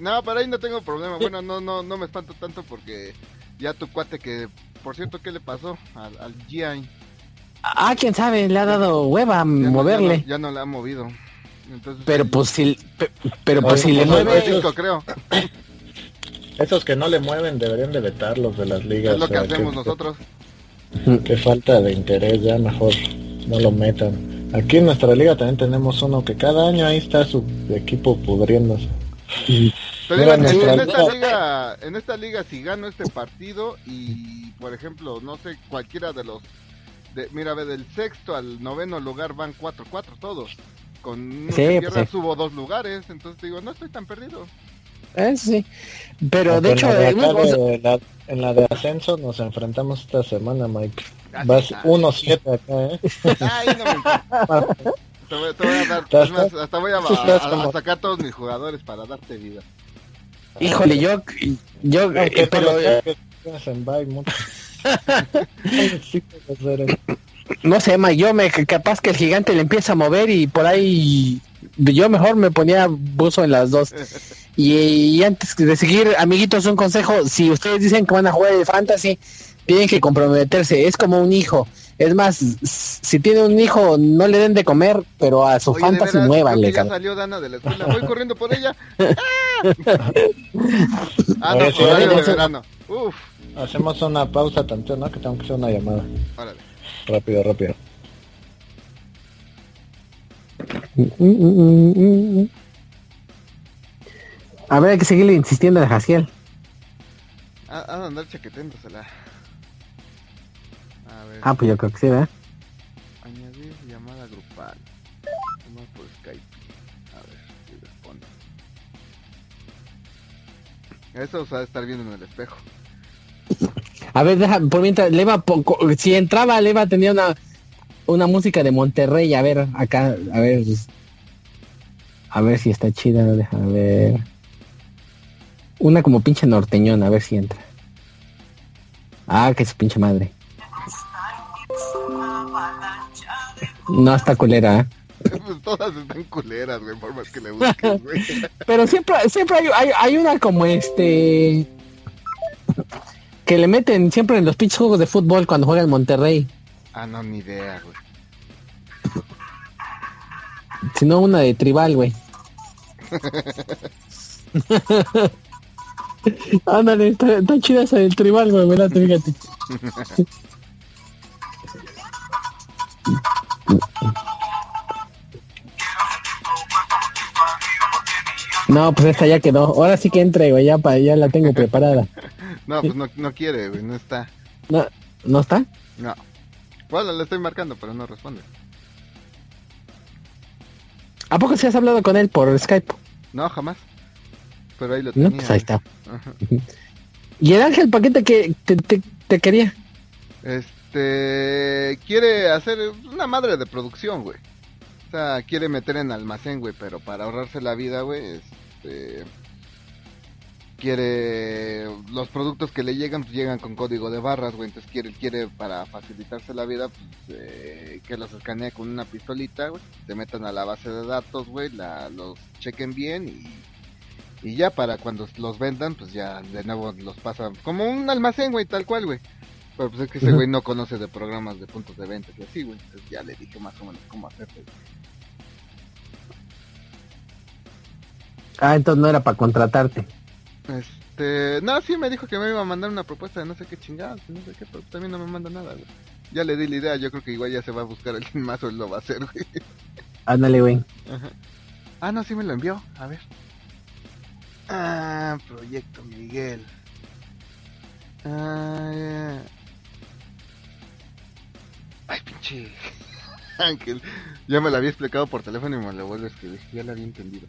no, pero ahí no tengo problema. Bueno, no, no, no me espanto tanto porque ya tu cuate que, por cierto, ¿qué le pasó al, al GI?
Ah, quién sabe, le ha dado hueva a moverle.
ya, no, le ha movido. Entonces,
pero pues si, pero pues si le mueve...
creo.
Esos que no le mueven deberían de vetarlos de las ligas.
Es lo que hacemos nosotros.
Qué falta de interés, ya mejor no lo metan. Aquí en nuestra liga también tenemos uno que cada año ahí está su equipo pudriéndose.
Pero en, esta liga, en esta liga si gano este partido y por ejemplo, no sé, cualquiera de los de, mira, ve del sexto al noveno lugar van 4-4 todos. Con sí, pues subo dos lugares, entonces digo, no estoy tan perdido.
Eh, sí. Pero de hecho,
en la de ascenso nos enfrentamos esta semana, Mike. Vas 1-7 acá, ¿eh? Ay, no me
te voy, te voy a dar, hasta voy a, a, sacar todos mis jugadores para darte vida.
Híjole, yo, yo, eh, pero, no sé, Mike, yo me capaz que el gigante le empieza a mover y por ahí yo mejor me ponía buzo en las dos. Y, antes de seguir, amiguitos, un consejo, si ustedes dicen que van a jugar de fantasy, tienen que comprometerse, es como un hijo. Es más, si tiene un hijo, no le den de comer, pero a su fantasy nueva le
ya salió Dana de la escuela, voy corriendo por ella. ah, no, de verano. Uf.
Hacemos una pausa tanto, ¿no? Que tengo que hacer una llamada. Órale. Rápido, rápido.
A ver, hay que seguirle insistiendo a Jaciel.
Ah, a andar chaqueténdosela.
Ah, pues yo creo que sí, ¿verdad?
Añadir llamada grupal. Llamada por Skype. A ver si responde. Eso os va a estar viendo en el espejo.
A ver, deja, por mientras, Leva, si entraba, Leva tenía una, una música de Monterrey. A ver, acá, a ver. A ver si está chida, deja ver. Una como pinche norteñón, a ver si entra. Ah, que es pinche madre. No está culera, ¿eh?
pues todas están culeras, güey, por más que le busques, güey.
Pero siempre, siempre hay, hay, hay, una como este que le meten siempre en los pinches juegos de fútbol cuando juega en Monterrey.
Ah, no, ni idea, güey.
Sino una de tribal, güey. Ándale, está, está, chida esa del tribal, güey, ¿verdad? Fíjate. No, pues esta ya quedó. Ahora sí que entre, güey, ya, pa, ya la tengo preparada.
no, pues no, no quiere, güey, no está.
¿No, ¿No está?
No. Bueno, le estoy marcando, pero no responde.
¿A poco si has hablado con él por Skype?
No, jamás. Pero ahí lo tenía.
No, pues ahí está. ¿Y el Ángel Paquete que te, te, te quería?
Este... Quiere hacer una madre de producción, güey. O sea, quiere meter en almacén, güey, pero para ahorrarse la vida, güey, este, quiere los productos que le llegan pues llegan con código de barras güey entonces quiere quiere para facilitarse la vida pues, eh, que los escanee con una pistolita güey se metan a la base de datos güey la, los chequen bien y, y ya para cuando los vendan pues ya de nuevo los pasan como un almacén güey tal cual güey pero pues es que ese güey no conoce de programas de puntos de venta y así güey entonces ya le dije más o menos cómo hacerlo
Ah, entonces no era para contratarte.
Este, no, sí me dijo que me iba a mandar una propuesta de no sé qué chingados, no sé qué, pero también no me manda nada, güey. Ya le di la idea, yo creo que igual ya se va a buscar alguien más o él lo va a hacer, güey.
Ándale, güey.
Ah, no, sí me lo envió, a ver. Ah, Proyecto Miguel. Ah, Ay, pinche Ángel. Ya me lo había explicado por teléfono y me lo vuelvo a escribir. Ya lo había entendido.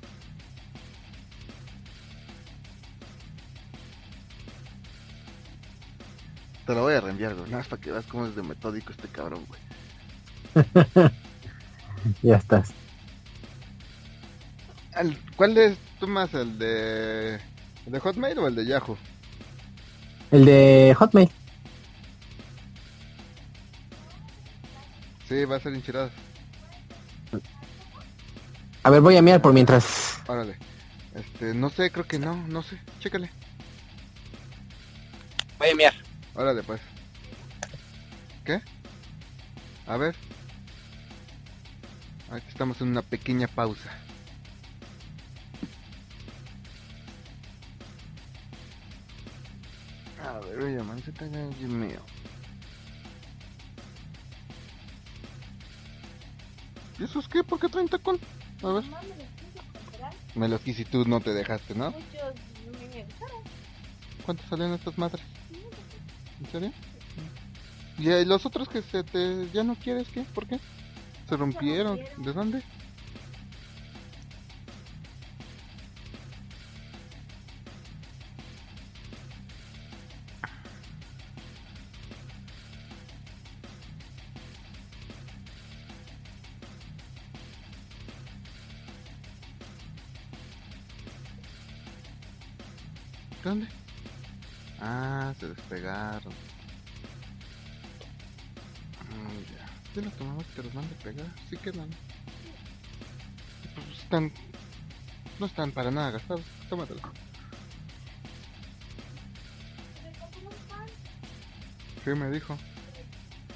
Te lo voy a reenviar, güey. Nada más para que veas cómo es de metódico este cabrón, güey.
ya estás.
¿Cuál es tú más, el de, el de Hotmail o el de Yahoo?
El de Hotmail.
Sí, va a ser hinchiradas.
A ver, voy a mirar por mientras.
Órale. Este, no sé, creo que no, no sé. Chécale.
Voy a mirar.
Órale, pues. ¿Qué? A ver. Aquí estamos en una pequeña pausa. A ver, oye, man, se está mío. ¿Y eso es qué? ¿Por qué traen tacón? A ver. Me los quise y tú no te dejaste, ¿no? ¿Cuántos salen estas madres? ¿En serio? ¿Y los otros que se te ya no quieres qué? ¿Por qué? ¿Se rompieron? ¿De? ¿Dónde? Ah, despegaron. Mm, ya. ¿Sí los tomamos que los mande pegar? Sí quedan. Pues están... No están para nada gastados. Tómatelo. Sí, me dijo.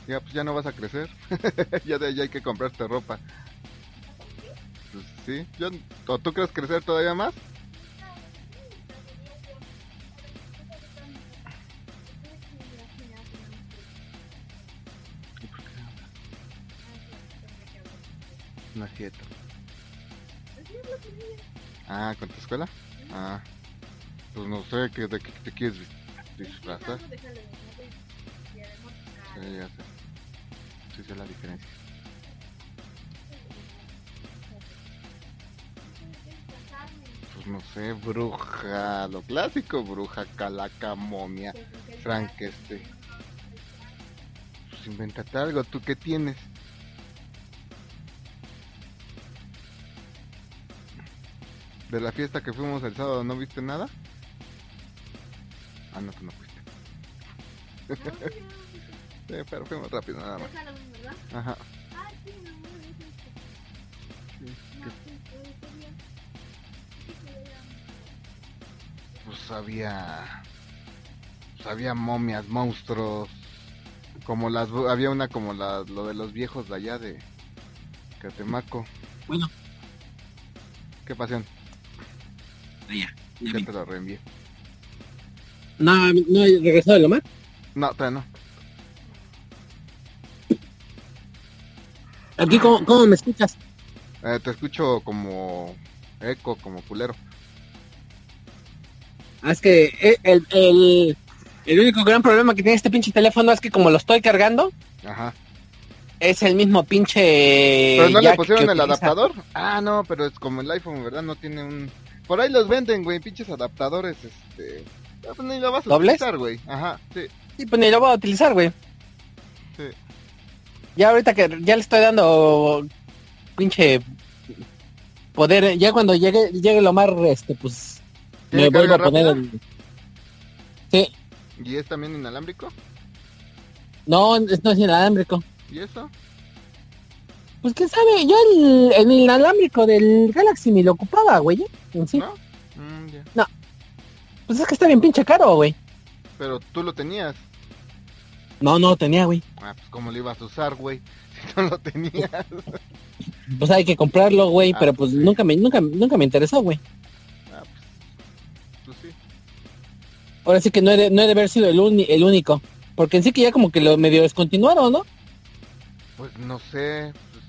Ya, pues ya no vas a crecer. ya de allá hay que comprarte ropa. Pues sí. Yo, ¿O tú crees crecer todavía más? Escuela? Ah, pues no sé ¿qué, de qué te quieres disfrazar. Sí, ya sé. Sí sé la diferencia. Pues Pues no sé, bruja, lo clásico, bruja, calaca, momia, Frank, este. Pues invéntate algo, ¿tú qué tienes? De la fiesta que fuimos el sábado, ¿no viste nada? Ah, no, tú no fuiste. sí, pero fuimos rápido, nada más. Ajá. Pues había. Pues había momias, monstruos. Como las. Había una como la, lo de los viejos de allá de Catemaco.
Bueno.
¿Qué pasión?
Allá. Ya
Ya te lo reenvié.
No, no he regresado de mar.
No, todavía no.
Aquí, ¿cómo, cómo me escuchas?
Eh, te escucho como eco, como culero.
Ah, es que eh, el, el, el único gran problema que tiene este pinche teléfono es que como lo estoy cargando,
Ajá.
es el mismo pinche...
¿Pero no le pusieron el
utiliza.
adaptador? Ah, no, pero es como el iPhone, ¿verdad? No tiene un... Por ahí los venden, güey, pinches adaptadores, este... Ah, pues ni lo vas a
¿Dobles?
utilizar, güey. Ajá, sí.
Sí, pues ni lo voy a utilizar, güey.
Sí.
Ya ahorita que ya le estoy dando pinche poder, ya cuando llegue llegue lo más este pues me
¿Tiene
vuelvo a poner el Sí,
¿Y es también inalámbrico?
no, no es inalámbrico.
¿Y eso?
Pues quién sabe, yo el, el inalámbrico del Galaxy ni lo ocupaba, güey, ¿eh? En sí.
¿No? Mm, ya.
Pues es que está bien pinche caro, güey.
Pero tú lo tenías.
No, no lo tenía, güey.
Ah, pues cómo lo ibas a usar, güey. Si no lo tenías.
Pues hay que comprarlo, güey,
Ah,
pero pues
sí.
nunca me nunca nunca me interesó, güey.
Ah, pues... Pues sí.
Ahora sí que no he de, no he de haber sido el, uni- el único. Porque en sí que ya como que lo medio descontinuaron, ¿no?
Pues no sé. Pues,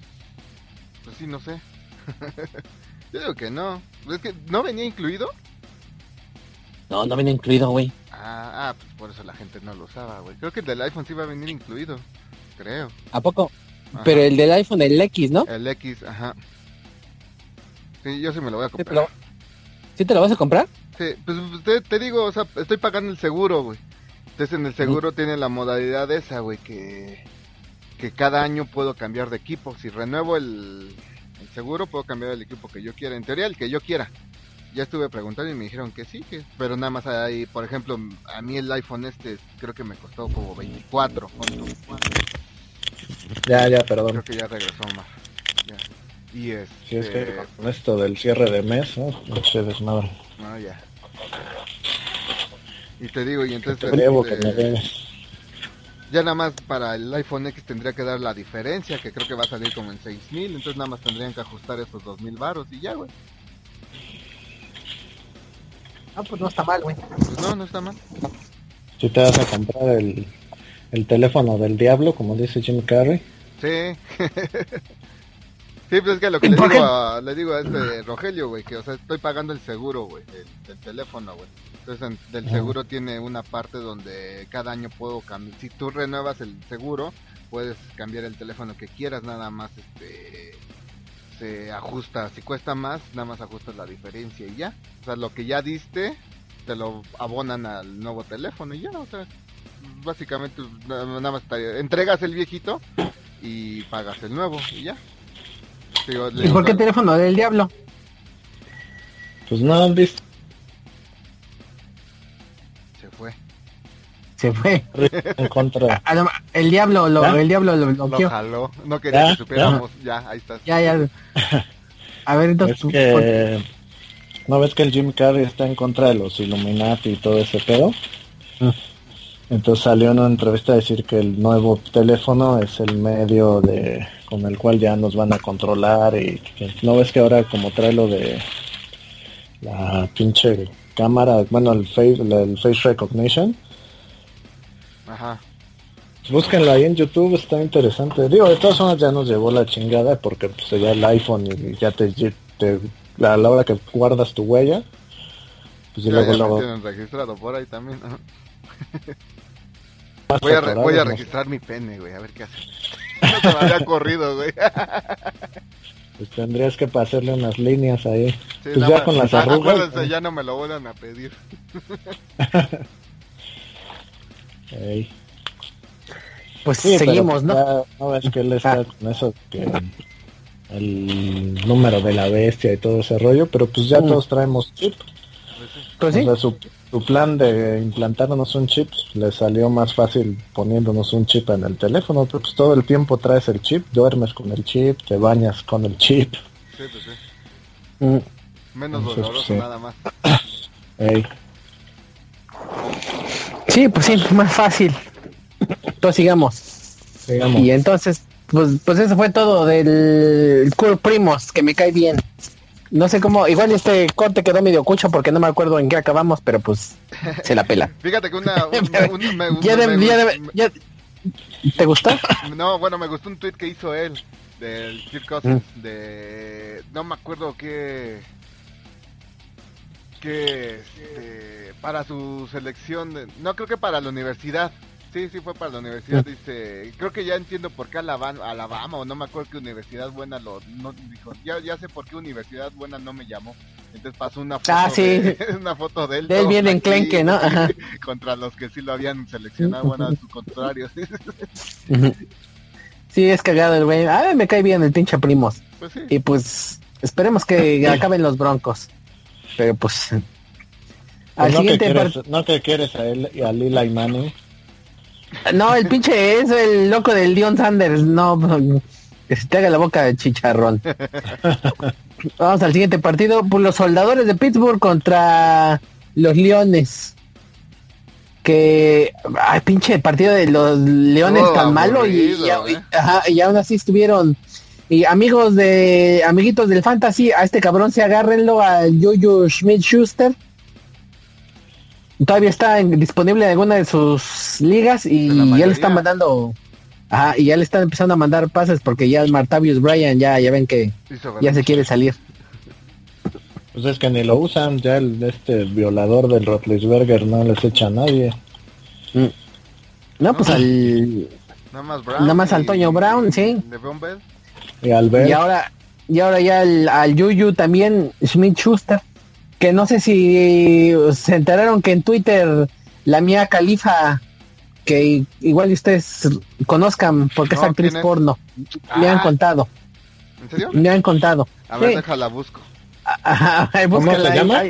pues sí, no sé. Yo digo que no. Es que no venía incluido.
No, no viene incluido, güey.
Ah, ah, pues por eso la gente no lo usaba, güey. Creo que el del iPhone sí va a venir incluido. Creo.
¿A poco?
Ajá.
Pero el del iPhone, el X, ¿no?
El X, ajá. Sí, yo sí me lo voy a
Sí,
comprar.
pero- ¿Sí te lo vas a comprar?
Sí, pues te, te digo, o sea, estoy pagando el seguro, güey. Entonces en el seguro tiene la modalidad esa, güey, que, que cada año puedo cambiar de equipo. Si renuevo el, el seguro, puedo cambiar el equipo que yo quiera. En teoría, el que yo quiera. Ya estuve preguntando y me dijeron que sí, que, pero nada más hay, por ejemplo, a mí el iPhone este creo que me costó como 24. ¿cuánto?
Ya, ya, perdón.
Creo que ya regresó más. Ya. Y este...
Si es que con esto del cierre de mes, ¿no? No desmadre.
No, ya. Y te digo, y entonces...
Te debo que
este,
me.
Ya nada más para el iPhone X tendría que dar la diferencia, que creo que va a salir como en 6000, entonces nada más tendrían que ajustar esos 2000 varos y ya, güey.
Ah, pues no está mal, güey.
Pues no, no está mal.
Si te vas a comprar el, el teléfono del diablo, como dice Jim Carrey.
Sí. sí, pues es que lo que
¿Y
le digo, a, le digo a este Rogelio, güey, que o sea, estoy pagando el seguro, güey, del, del teléfono, güey. Entonces en- del
Ah.
seguro tiene una parte donde cada año puedo cambiar. Si tú renuevas el seguro, puedes cambiar el teléfono que quieras, nada más este se ajusta. Si cuesta más, nada más ajustas la diferencia y ya. O sea, lo que ya diste, te lo abonan al nuevo teléfono y ya, o sea, básicamente na- nada más entregas el viejito y pagas el nuevo y ya. Digo,
¿Y por qué
digo,
teléfono del diablo?
Pues no han visto
Se fue.
Se fue.
en contra.
A lo- el diablo lo,
¿Ya?
el diablo lo
Lo
bloqueó.
jaló. No quería
Ya,
que supiéramos. Ya, ahí estás.
Ya, ya. A ver, entonces
Es que no ves que el Jim Carrey está en contra de los Illuminati y todo ese pedo.
Mm.
Entonces salió en una entrevista a decir que el nuevo teléfono es el medio de con el cual ya nos van a controlar y que no ves que ahora como trae lo de la pinche cámara, bueno el face, el face recognition.
Ajá.
Búsquenlo ahí en YouTube, está interesante. Digo, de todas formas ya nos llevó la chingada porque pues ya el iPhone y ya te, te- a la hora que guardas tu huella, pues y
Ya,
luego,
ya
luego
tienen registrado por ahí también. Voy a, re-
atorado,
voy a
¿no?
registrar mi pene, güey, a ver qué hace. No se me había corrido, güey.
Pues tendrías que pasarle unas líneas ahí. pues ya con las arrugas.
ya no me lo vuelvan a pedir.
Pues seguimos, ¿no?
no es que él está ah. con eso que el número de la bestia y todo ese rollo, pero pues ya mm. todos traemos chip. Pues sí. su, plan de implantarnos un chip le salió más fácil poniéndonos un chip en el teléfono, pero pues todo el tiempo traes el chip, duermes con el chip, te bañas con el chip. Sí, pues
sí. Mm. Menos doloroso nada más.
Sí, pues sí, más fácil. Entonces sigamos. sigamos. Y entonces, pues, pues eso fue todo del Cool Primos, que me cae bien. No sé cómo, igual este corte quedó medio cucho porque no me acuerdo en qué acabamos, pero pues se la pela.
Fíjate que una...
¿Te gustó?
No, bueno, me gustó un tweet que hizo él del Kirk Cousins, mm. de... No me acuerdo qué... Que... Este, para su selección, no creo que para la universidad, Sí, sí fue para la universidad, dice, creo que ya entiendo por qué Alabama, Alabama o no me acuerdo qué universidad buena lo no, dijo, ya, ya sé por qué universidad buena no me llamó. Entonces pasó una foto,
ah, sí.
de, una foto de él.
De él bien enclenque, ¿no?
Contra los que sí lo habían seleccionado, bueno, a su contrario.
sí, es cagado el güey. Ah, me cae bien el pinche primos. Pues sí. Y pues esperemos que acaben los broncos. Pero pues...
Al pues siguiente no, que quieres, a él y a Lila y Manny
no, el pinche es el loco del Dion Sanders. No, que se te haga la boca de chicharrón. Vamos al siguiente partido. Pues los soldadores de Pittsburgh contra los Leones. Que, ay, pinche partido de los Leones tan malo y, ¿eh? y, aún así estuvieron. Y amigos de, amiguitos del Fantasy, a este cabrón se agárrenlo a Jojo Schmidt Schuster todavía está disponible en alguna de sus ligas y ya le están mandando ajá, y ya le están empezando a mandar pases porque ya el Martavius Bryan ya ya ven que ya se quiere salir.
Pues es que ni lo usan, ya el este violador del Rotlisberger no les echa a nadie.
Mm. No, pues al nada más, Brown nada Antonio Brown, sí.
Y, al
y ahora y ahora ya el, al Yuyu también Schmidt Schuster que no sé si se enteraron que en Twitter la mía Califa, que igual ustedes conozcan porque es actriz porno, me han ah. contado.
¿En serio?
Me han contado.
A ver, déjala busco.
¿Cómo se llama?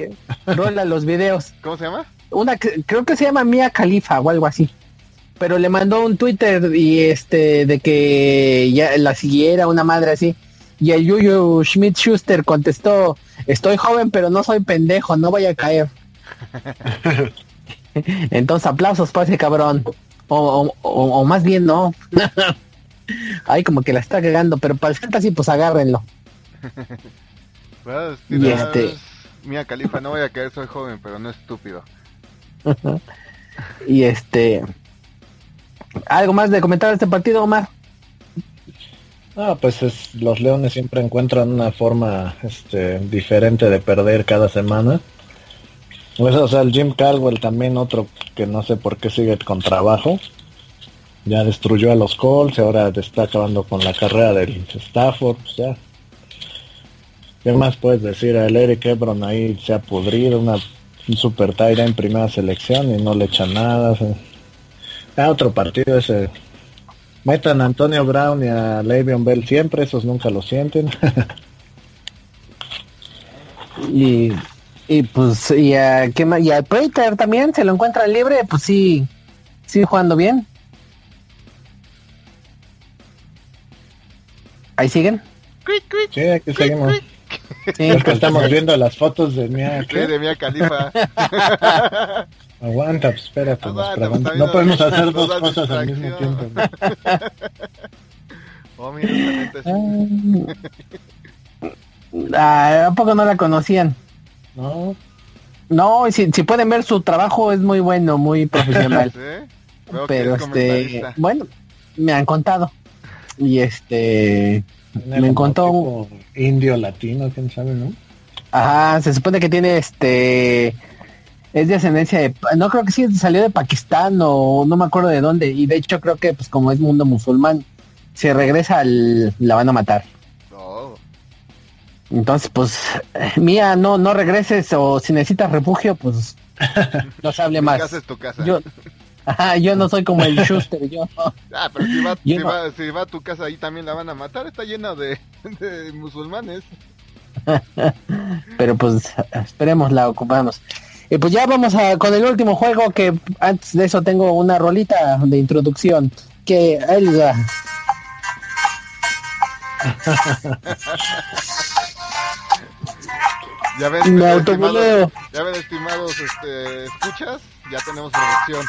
rola los videos.
¿Cómo se llama?
Una creo que se llama Mía Califa o algo así. Pero le mandó un Twitter y este de que ya la siguiera una madre así. Y el Yuyu Schmidt Schuster contestó, estoy joven pero no soy pendejo, no voy a caer. Entonces aplausos para ese cabrón. O, o, más bien no. Ay, como que la está cagando, pero para el fantasy pues agárrenlo.
Pues, y este... Mía Califa, no voy a caer, soy joven, pero no estúpido.
y este... ¿Algo más de comentar de este partido, Omar?
Ah, pues es, los Leones siempre encuentran una forma este, diferente de perder cada semana. Pues, o sea, el Jim Caldwell también otro que no sé por qué sigue con trabajo. Ya destruyó a los Colts y ahora está acabando con la carrera del Stafford. Pues ya. ¿Qué más puedes decir? El Eric Ebron ahí se ha pudrido, una un super tira en primera selección y no le echa nada. Ah, otro partido ese Metan a Antonio Brown y a Le'Veon Bell siempre, esos nunca lo sienten.
y, y pues, y a, ¿qué y a Prater también se lo encuentra libre, pues sí, sigue jugando bien. ¿Ahí siguen?
Sí, aquí seguimos. Sí, es que estamos viendo las fotos de Mia,
de Mia Califa.
Aguanta, pues espérate, pues, no podemos hacer dos cosas al mismo tiempo.
oh,
ah, ¿A poco no la conocían?
No.
No, si, si pueden ver su trabajo es muy bueno, muy profesional. Pero este, bueno, me han contado. Y este, me contó
indio latino, quién sabe, ¿no?
Ajá, se supone que tiene este es de ascendencia de, no creo que sí salió de Pakistán o no me acuerdo de dónde, y de hecho creo que pues como es mundo musulmán, si regresa al, la van a matar. Entonces, pues, mía, no, no regreses o si necesitas refugio, pues, no se hable más.
casa es tu casa.
Yo, yo no soy como el Schuster, yo.
Ah, pero si va, si, va, si va a tu casa ahí también la van a matar, está llena de, de musulmanes.
pero pues, esperemos la ocupamos. Y pues ya vamos a, con el último juego que antes de eso tengo una rolita de introducción que él
ya ven, me estimados, ya ven estimados este, escuchas, ya tenemos producción.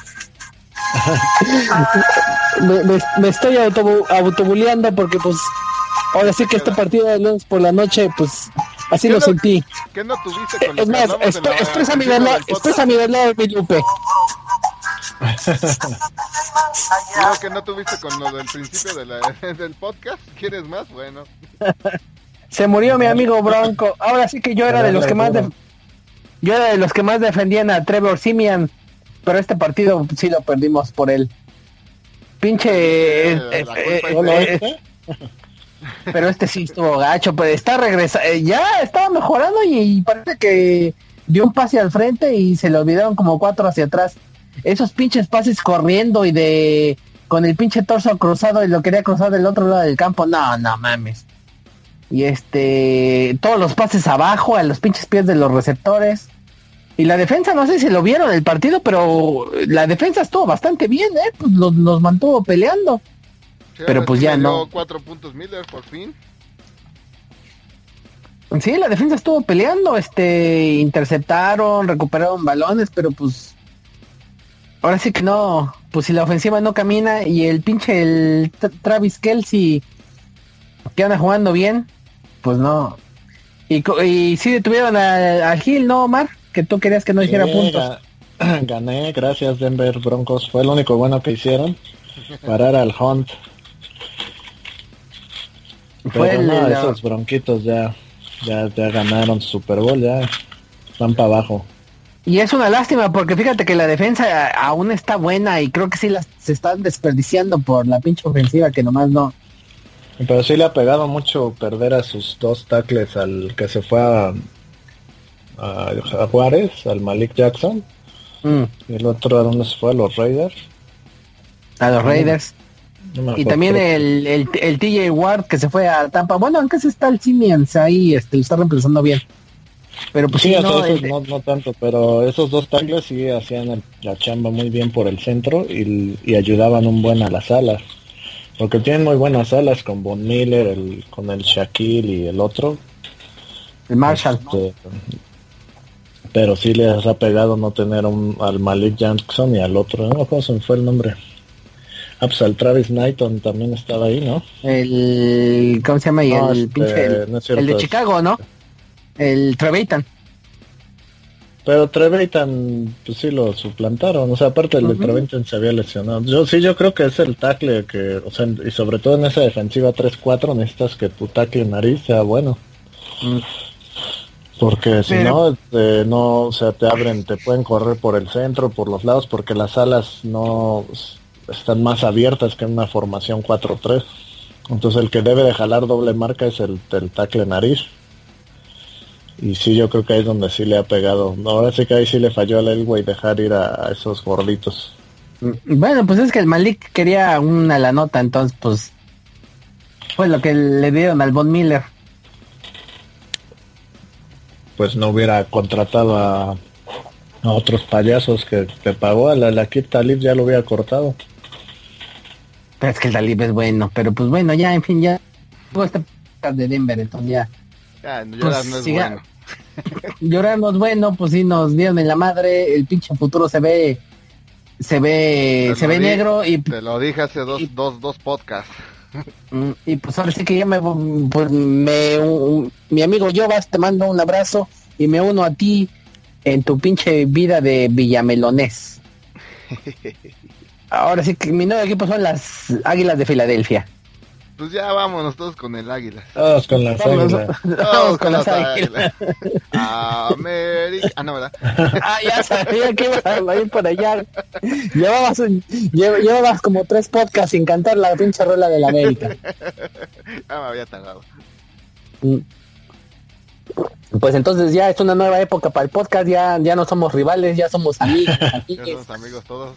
me, me, estoy auto, autobuleando porque pues ahora sí que este partido de lunes por la noche pues así lo sentí.
¿Qué no tuviste con
Es más, expresa mi verdad, expresa mi verdad, mi Lupe.
Creo que no tuviste con lo del principio de la, del podcast. ¿Quieres más? Bueno.
Se murió mi amigo Bronco. Ahora sí que yo era de los que más yo era de los que más defendían a Trevor Simian, pero este partido sí lo perdimos por él. Pinche eh, eh, eh, pero este sí estuvo gacho, pues está regresando, ya estaba mejorando y, parece que dio un pase al frente y se le olvidaron como cuatro hacia atrás. Esos pinches pases corriendo y de con el pinche torso cruzado y lo quería cruzar del otro lado del campo, no, no mames. Y este, todos los pases abajo, a los pinches pies de los receptores. Y la defensa, no sé si lo vieron el partido, pero la defensa estuvo bastante bien, ¿eh? Pues nos mantuvo peleando pero pues ya no.
Cuatro puntos Miller por fin.
Sí, la defensa estuvo peleando, este, interceptaron, recuperaron balones, pero pues ahora sí que no, pues si la ofensiva no camina y el pinche el Travis Kelsey que anda jugando bien, pues no. Y, y sí detuvieron a, a Gil, ¿no, Omar? Que tú querías que no hiciera puntos.
Gané, gracias Denver Broncos, fue lo único bueno que hicieron. Parar al Hunt. Pero no, esos bronquitos ya, ya, ya ganaron Super Bowl, ya están para abajo.
Y es una lástima porque fíjate que la defensa aún está buena y creo que sí las se están desperdiciando por la pinche ofensiva que nomás no.
Pero sí le ha pegado mucho perder a sus dos tackles al que se fue a, a, Juárez, al Malik Jackson. Mm. Y el otro a dónde se fue, a los Raiders.
A los Raiders y también el, el, el, TJ Ward que se fue a Tampa. Bueno, aunque se está el Simians ahí, este, lo está reemplazando bien. Pero pues sí,
no, no, tanto, pero esos dos tackles sí hacían la chamba muy bien por el centro y, ayudaban un buen a las alas. Porque tienen muy buenas alas con Von Miller, el, con el Shaquille y el otro.
El Marshall. Este,
pero sí les ha pegado no tener un, al Malik Jackson y al otro. No, ¿cómo se me fue el nombre? Ah, pues el Travis Knighton también estaba ahí, ¿no?
El, ¿cómo se llama? el, este, pinche, el, de Chicago, ¿no? El Trevitan.
Pero Trevitan, pues sí lo suplantaron, o sea, aparte el de Trevitan se había lesionado. Yo sí, yo creo que es el tackle que, o sea, y sobre todo en esa defensiva 3-4 necesitas que tu tackle nariz sea bueno. Mm. Porque si no, este, no, o sea, te abren, te pueden correr por el centro, por los lados, porque las alas no, están más abiertas que en una formación 4-3. Entonces el que debe de jalar doble marca es el, el tackle nariz. Y sí, yo creo que ahí es donde sí le ha pegado. Ahora sí que ahí sí le falló al Elway dejar ir a, esos gorditos.
Mm, bueno, pues es que el Malik quería una la nota, entonces pues fue lo que le dieron al Von Miller.
Pues no hubiera contratado a, a otros payasos que te pagó, a la, la Kip Talib ya lo hubiera cortado.
Pero es que el Talib es bueno, pero pues bueno, ya, en fin, ya. Este de Denver, entonces ya.
Ya, llorar pues, no es bueno.
llorar no es bueno, pues sí nos dieron en la madre, el pinche futuro se ve, se ve, se ve negro y.
Te lo dije hace dos, dos, dos podcasts.
Mm, y pues ahora sí que ya me, pues me, mi amigo Jovas te mando un abrazo y me uno a ti en tu pinche vida de Villamelonés. Ahora sí que mi nuevo equipo son las Águilas de Filadelfia.
Pues ya vámonos todos con el Águila.
Todos con las Águilas.
Todos con las Águilas.
América. Ah, no, ¿verdad?
Ah, ya sabía que ibas a ir por allá. Llevabas, llevabas como tres podcasts sin cantar la pinche rola de la América.
Ah, me había tardado.
Mm. Pues entonces ya es una nueva época para el podcast, ya, ya no somos rivales, ya somos amigos.
ya somos amigos todos.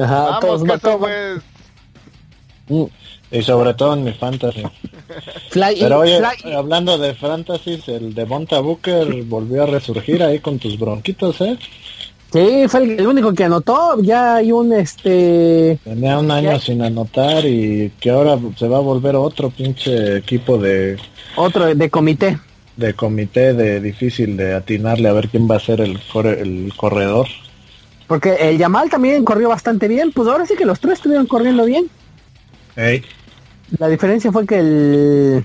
Ajá,
Vamos, todos. Pues.
Mm, y sobre todo en mi fantasy.
Fly
Pero oye,
fly.
hablando de fantasy, el de Monta Booker volvió a resurgir ahí con tus bronquitos, ¿eh?
Sí, fue el, el único que anotó, ya hay un este...
Tenía un año
Ya.
sin anotar y que ahora se va a volver otro pinche equipo de,
Otro de comité.
de comité de difícil de atinarle a ver quién va a ser el, corre- el corredor.
Porque el Yamal también corrió bastante bien, pues ahora sí que los tres estuvieron corriendo bien. La diferencia fue que el...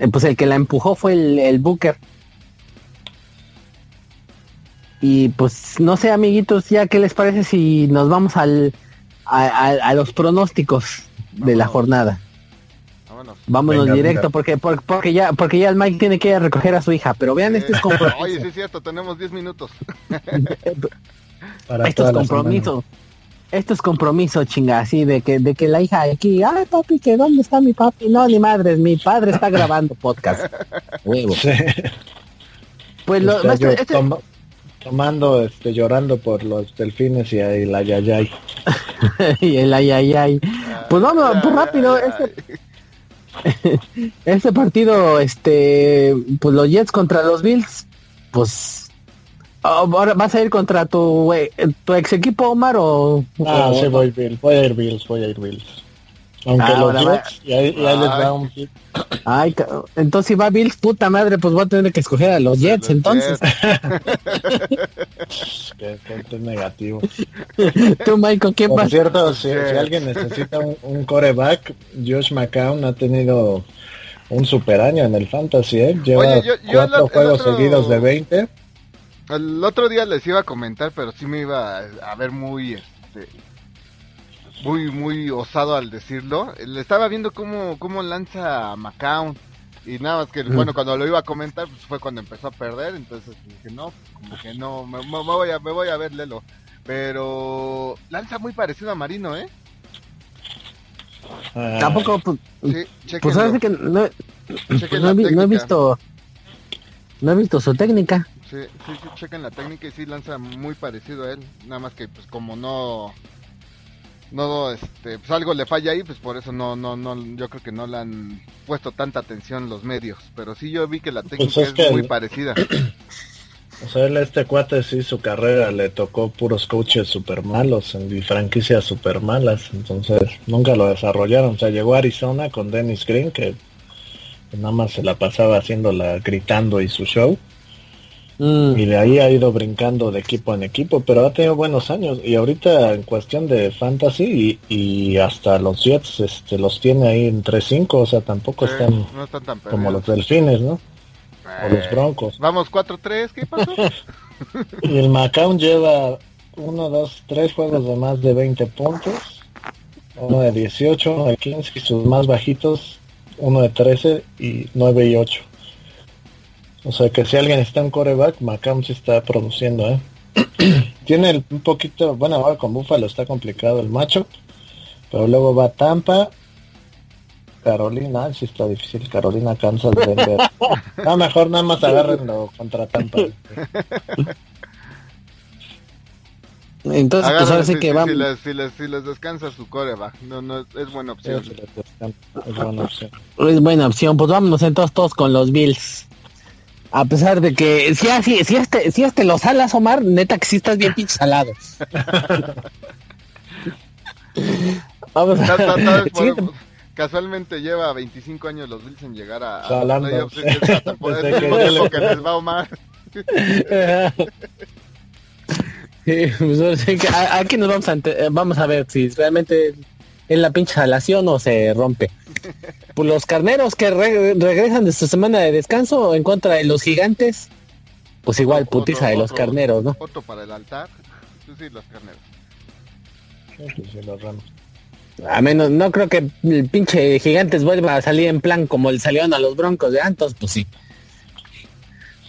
eh, Pues el que la empujó fue el, el Booker. Y pues no sé amiguitos, ya qué les parece si nos vamos al a, a- a los pronósticos de la jornada.
Vámonos.
Vámonos
Venga,
directo
venga.
porque, por- porque ya porque ya el Mike tiene que ir a recoger a su hija, pero vean este es.
Oye, sí es cierto, tenemos 10 minutos.
Para
Esto
toda
es
la
compromiso. Esto es compromiso, chinga, así de que de que la hija aquí, ay papi, que dónde está mi papi? No, ni madres, mi padre está grabando podcast. Huevo.
semana. Sí.
Pues lo,
yo
este-
toma- tomando, este, llorando por los delfines y ahí la yayay.
y el ay ay ay. Pues vamos,
Ay,
pues
ay,
rápido,
ay,
este, este partido, este, pues los Jets contra los Bills, pues ahora vas a ir contra tu eh, tu ex equipo Omar o,
Ah,
o-
sí, voy Bills, voy a ir Bills, voy a ir Bills. Aunque
Ah,
los. Jets, y ahí, y ahí les va un hit.
Ay, entonces si va Bills, puta madre, pues voy a tener que escoger a los Jets,
Los
entonces.
que que es negativo.
Tú, Michael, ¿quién
Por
vas?
cierto, si,
Jets.
si alguien necesita un, un coreback, Josh McCown ha tenido un super año en el fantasy, ¿eh? Lleva
Oye, yo- yo
cuatro
el- el
juegos
otro-
seguidos de 20.
El otro día les iba a comentar, pero sí me iba a, a ver muy, este, muy, muy osado al decirlo. Le estaba viendo cómo, cómo lanza McCown. Y nada más que,
Mm.
bueno, cuando lo iba a comentar, pues fue cuando empezó a perder. Entonces dije, no, como que no, me, voy, a, me voy a ver Lelo. Pero lanza muy parecido a Marino, ¿eh?
Ah,
Tampoco, pues,
Sí,
pues que no,
chequen
no, vi- no he visto, no he visto su técnica.
Sí, sí, sí, chequen la técnica y sí lanza muy parecido a él. Nada más que pues como no no este pues algo le falla ahí, pues por eso no no no yo creo que no le han puesto tanta atención los medios, pero sí yo vi que la técnica
Pues es
es, muy
el-
parecida.
O sea, él, este cuate sí, su carrera le tocó puros coaches super malos y franquicias super malas, entonces nunca lo desarrollaron. O sea, llegó a Arizona con Dennis Green, que nada más se la pasaba haciéndola gritando y su show,
Mm,
y de ahí ha ido brincando de equipo en equipo, pero ha tenido buenos años. Y ahorita en cuestión de fantasy y, y hasta los Jets este, los tiene ahí en 3-5, o sea, tampoco
Sí,
están
no están tan
como los delfines, ¿no? O los
Eh,
broncos.
Vamos 4-3, ¿qué pasó?
Y el Macaon lleva uno, dos, tres juegos de más de 20 puntos, uno de 18, uno de 15 y sus más bajitos, uno de 13 y 9 y 8. O sea que si alguien está en coreback, Macaon sí está produciendo, ¿eh? Tiene el- un poquito, bueno, ahora con Buffalo está complicado el macho, pero luego va Tampa, Carolina, sí está difícil, Carolina, Kansas, Denver. No, mejor nada más agárrenlo contra Tampa.
Entonces, pues ahora sí
sí,
que
sí,
vamos.
si, les, si, les, si les descansa su coreback, no, no, es buena opción.
descansa, es buena opción.
Es buena opción, pues vámonos entonces todos con los Bills. A pesar de que si así, si este, si este los alas, Omar, neta que sí estás bien pinche salado. Vamos
casualmente lleva 25 años los Bills en llegar a, a playoffs,
Desde que le-
que les va Omar.
Sí, pues aquí nos vamos a, eh, vamos a ver si realmente es la pinche salación o se rompe. Pues los carneros que re- regresan de su semana de descanso en contra de los gigantes, pues igual
Otro-
putiza de los
otro-
carneros, ¿no?
Otro para el altar. Sí, sí, los carneros.
Sí, sí, sí, los Rams.
A menos, no creo que el pinche gigantes vuelva a salir en plan como le salieron a los broncos de Antos, pues sí.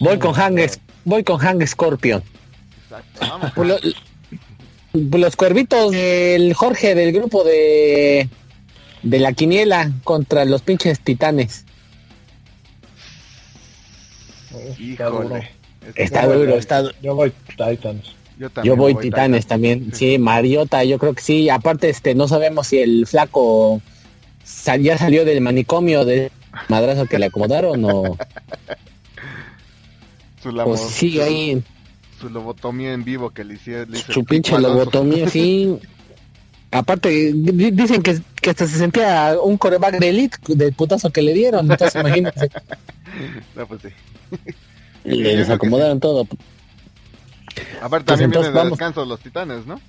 Voy con Hang, voy con Hang Scorpion.
Exacto. Vamos.
Pues pues los cuervitos del Jorge del grupo de de la quiniela contra los pinches titanes.
Híjole.
Está duro, está duro.
Yo voy Titans.
Yo, también voy, Titanes también. Sí, Mariota, yo creo que sí. Aparte, este, no sabemos si el flaco ya salió del manicomio de madrazo que le acomodaron o...
Su labor,
pues sí, ahí...
Su lobotomía en vivo que le hicieron.
Su pinche lobotomía, sí. Aparte, dicen que, que hasta se sentía un coreback de elite del putazo que le dieron. Entonces, imagínense.
No, pues sí.
Y les acomodaron todo.
Aparte, también pues vienen de descanso los titanes, ¿no?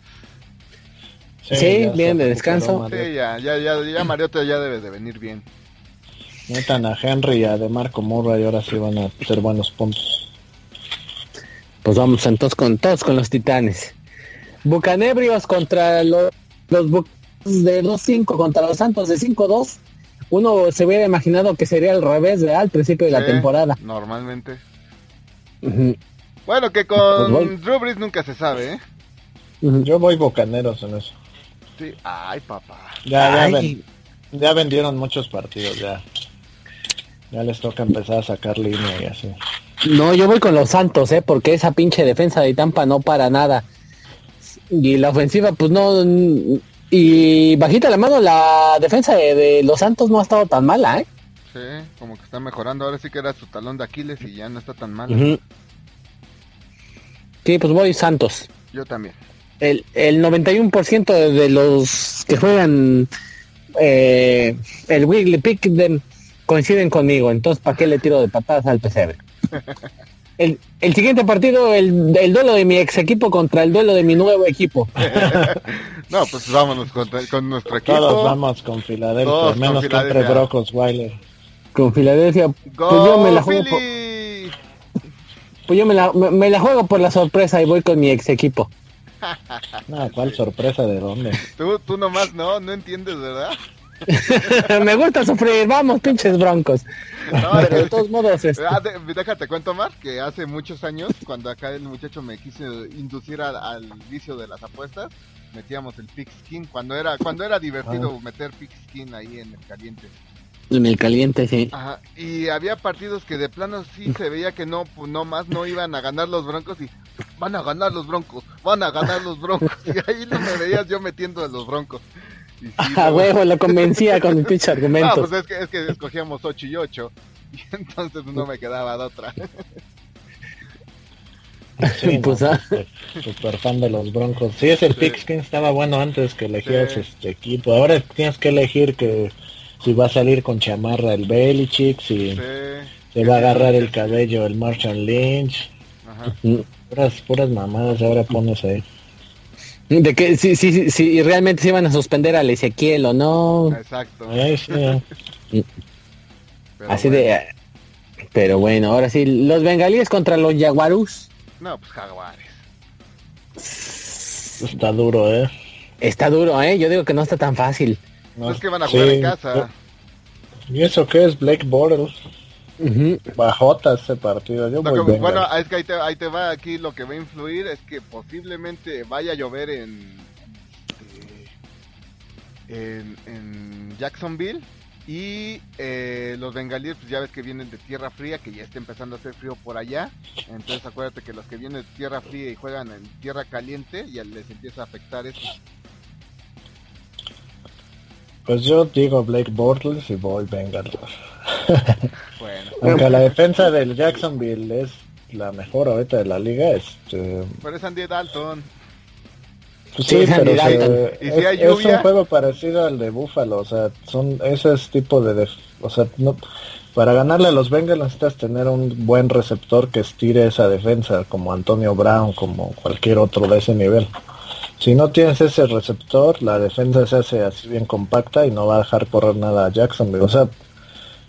Sí, vienen de descanso.
Sí, ya, ya, ya, ya Mariota ya debe de venir bien.
Metan a Henry y a De Marco Murray, ahora sí van a ser buenos puntos.
Pues vamos entonces con todos con los titanes. Bucanebrios contra los, los de 2-5 contra los Santos de 5-2. Uno se hubiera imaginado que sería al revés de al principio de la temporada.
Normalmente. Bueno, que con pues Drew Brees nunca se sabe, ¿eh?
Yo voy bocaneros en eso.
Sí, ay, papá.
Ya, ya, vendieron muchos partidos, ya. Ya les toca empezar a sacar línea y así.
No, yo voy con los Santos, ¿eh? Porque esa pinche defensa de Tampa no para nada. Y la ofensiva, pues no. Y bajita la mano, la defensa de, los Santos no ha estado tan mala, ¿eh?
Sí, como que está mejorando. Ahora sí que era su talón de Aquiles y ya no está tan mal.
Sí, pues voy Santos.
Yo también.
El, el 91% de los que juegan eh, el Wiggly Pick de, coinciden conmigo, entonces ¿para qué le tiro de patadas al pesebre? El, el siguiente partido, el, el, duelo de mi ex equipo contra el duelo de mi nuevo equipo.
no, pues vámonos con, con nuestro equipo.
Todos vamos con Filadelfia, menos que entre Brocos Weiler.
Con Filadelfia, pues yo me la juego por, pues yo me la, me, la juego por la sorpresa y voy con mi ex equipo.
No, ¿cuál sorpresa de dónde?
Tú, tú nomás no, no entiendes, ¿verdad?
me gusta sufrir, vamos, pinches broncos. No, de todos modos. Este...
Ah, déjate cuento más que hace muchos años, cuando acá el muchacho me quiso inducir al, vicio de las apuestas, metíamos el pick skin cuando era cuando era divertido ah. meter pick skin ahí en el caliente.
En el caliente, sí.
Ajá, y había partidos que de plano sí se veía que no, pues, no más no iban a ganar los broncos y van a ganar los broncos, van a ganar los broncos. Y ahí no me veías yo metiendo a los broncos.
A huevo, lo convencía con el pinche argumento.
Ah, pues es que, es que escogíamos 8 y 8. Y entonces no me quedaba de otra.
Sí, pues, ah. super fan de los Broncos. Sí, es el sí. Pickskin estaba bueno antes que elegías este equipo. Ahora tienes que elegir que si va a salir con chamarra el Belichick, si se va a agarrar el cabello el Marshall Lynch. Ajá. Puras, puras mamadas ahora pones ahí.
De que si, si, si realmente se iban a suspender al Ezequiel o no.
Exacto.
Así de... Pero bueno, ahora sí, los bengalíes contra los jaguarus.
No, pues jaguares.
Está duro, ¿eh?
Está duro, ¿eh? Yo digo que no está tan fácil.
No, es que van a jugar en casa.
¿Y eso qué es? Blake Bortles. Bajota ese partido. Yo
bueno, es que ahí te, ahí te, va aquí lo que va a influir es que posiblemente vaya a llover en este, en, Jacksonville y eh, los bengalíes pues ya ves que vienen de tierra fría que ya está empezando a hacer frío por allá. Entonces acuérdate que los que vienen de tierra fría y juegan en tierra caliente ya les empieza a afectar eso.
Pues yo digo Blake Bortles y voy Bengals bueno. Aunque la defensa del Jacksonville es la mejor ahorita de la liga, este...
Pero es Andy Dalton.
Pues sí, pero es, un juego parecido al de Buffalo, o sea, son ese tipo de, o sea, no, para ganarle a los Bengals necesitas tener un buen receptor que estire esa defensa, como Antonio Brown, como cualquier otro de ese nivel. Si no tienes ese receptor, la defensa se hace así bien compacta y no va a dejar correr nada a Jacksonville. O sea,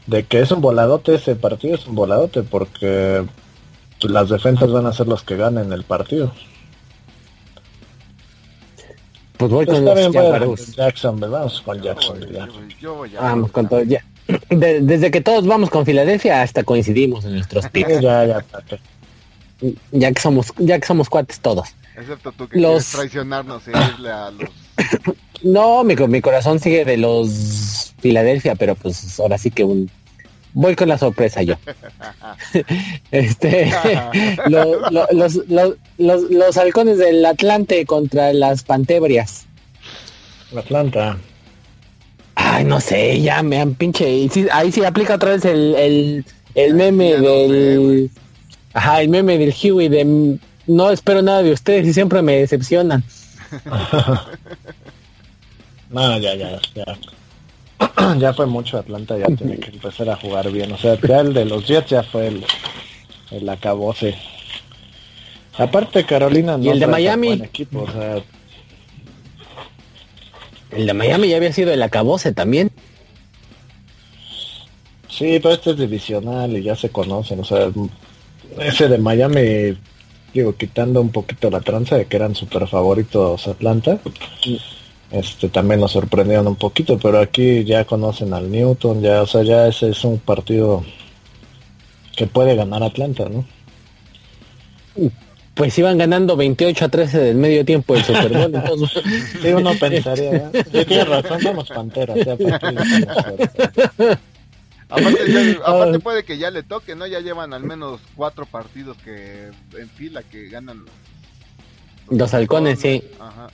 de que es un voladote ese partido, es un voladote porque las defensas van a ser los que ganen el partido.
Pues voy con los
Jackson, vamos con Jackson.
Vamos con todo ya. desde que todos vamos con Filadelfia hasta coincidimos en nuestros picks.
ya, ya,
ya que somos, ya que somos cuates todos.
Excepto tú que los... quieres traicionarnos e irle a los
no, mi, mi corazón sigue de los Filadelfia, pero pues ahora sí que un voy con la sorpresa yo. este, los, los, halcones del Atlante contra las Pantebrias.
Atlanta.
Ay, no sé, ya me han pinche. ahí sí aplica otra vez el, el, meme del. ajá, el meme del Huey de no espero nada de ustedes y siempre me decepcionan.
no, ya, ya, ya. ya fue mucho Atlanta, ya tiene que empezar a jugar bien. O sea, ya el de los Jets ya fue el, el acabose. Aparte Carolina
no ¿Y el de Miami? Equipo, o sea... El de Miami ya había sido el acabose también.
Sí, pero este es divisional y ya se conocen. O sea, ese de Miami, digo, quitando un poquito la tranza de que eran super favoritos Atlanta este también nos sorprendieron un poquito, pero aquí ya conocen al Newton, ya, o sea, ya ese es un partido que puede ganar Atlanta, ¿no?
Pues iban ganando 28 a 13 del medio tiempo del Super Bowl.
entonces... sí, uno pensaría, ¿eh? tiene razón, somos panteras.
aparte, aparte puede que ya le toque, ¿no? Ya llevan al menos cuatro partidos que en fila que ganan
los, los halcones, sí. Ajá.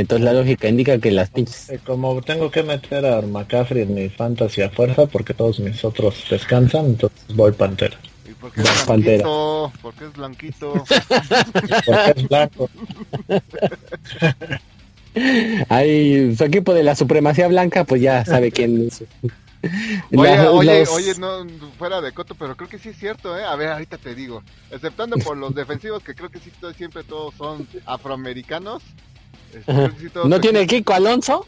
Entonces la lógica indica que las pinches...
Eh, como tengo que meter a McCaffrey en mi fantasy a fuerza porque todos mis otros descansan, entonces voy Pantera.
¿Y por qué es blanquito? ¿Por qué es blanquito?
porque es blanco.
Ahí, su equipo de la supremacía blanca, pues ya sabe quién es.
Oye, oye, oye, no fuera de coto, pero creo que sí es cierto, ¿eh? A ver, ahorita te digo. Exceptando por los defensivos, que creo que sí siempre todos son afroamericanos.
¿No tiene Kiko Alonso?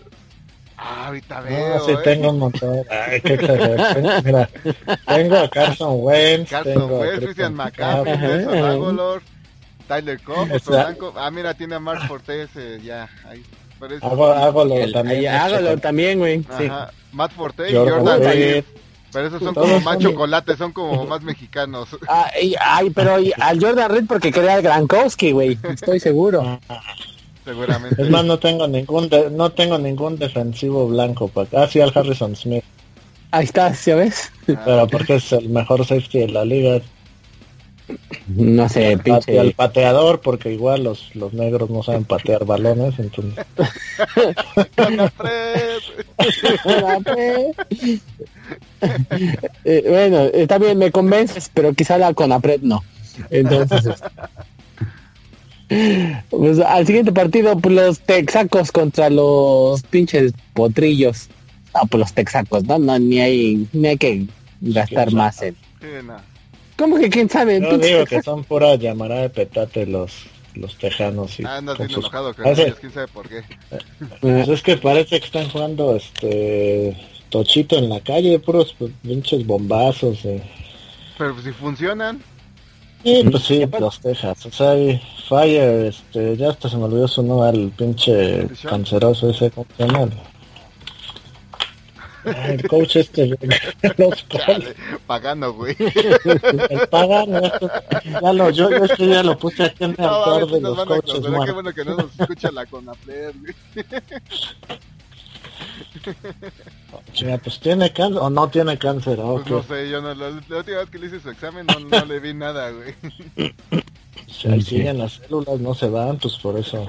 Ah, ahorita veo.
No, sí, tengo un montón. Ay, qué Mira, tengo a Carson Wentz.
Carson Wentz, Christian McCaffrey, Nelson Agolor, Tyler Cobb, Blanco. Ah, mira, tiene a Mark Fortes ya. Ahí.
Agolor también.
Agolor también, güey. Sí.
Matt Forte y Jordan Reed. Pero esos son como más chocolates, son como más mexicanos.
Ay, pero al Jordan Reed porque quería al Grankowski, güey. Estoy seguro.
Seguramente.
Es más, no tengo ningún no tengo ningún defensivo blanco para ah, sí, al Harrison Smith.
Ahí está, ¿ya ves?
Pero porque es el mejor safety de la liga.
No sé,
el pinche. el pateador, porque igual los, los negros no saben patear balones, entonces.
eh, bueno, está bien, me convences, pero quizá la Conapred no. Entonces. Pues al siguiente partido, pues los texacos contra los pinches potrillos. Ah, pues los texacos, ¿no? No, ni hay, ni hay que gastar más en. ¿Cómo que quién sabe?
No digo que son pura llamará de petate los los tejanos
y ah, no, sus... enojado con ellos, quién sabe por qué.
Pues es que parece que están jugando este tochito en la calle, puros pinches bombazos. Eh.
Pero si funcionan.
Sí, pues sí, los Texas. O sea, Fire, este, ya hasta se me olvidó su nombre, el pinche canceroso ese, ¿cómo se llama? El coach este,
los pagando, güey.
El pagano, ya lo, yo, yo este ya lo puse aquí en el autor de los coaches,
Pero qué bueno que no nos escucha la Conapler, güey.
Pues tiene cáncer o no tiene cáncer.
Pues no sé, yo no, la, última vez que le hice su examen no, no le vi nada, güey.
Si siguen las células, no se van, pues por eso.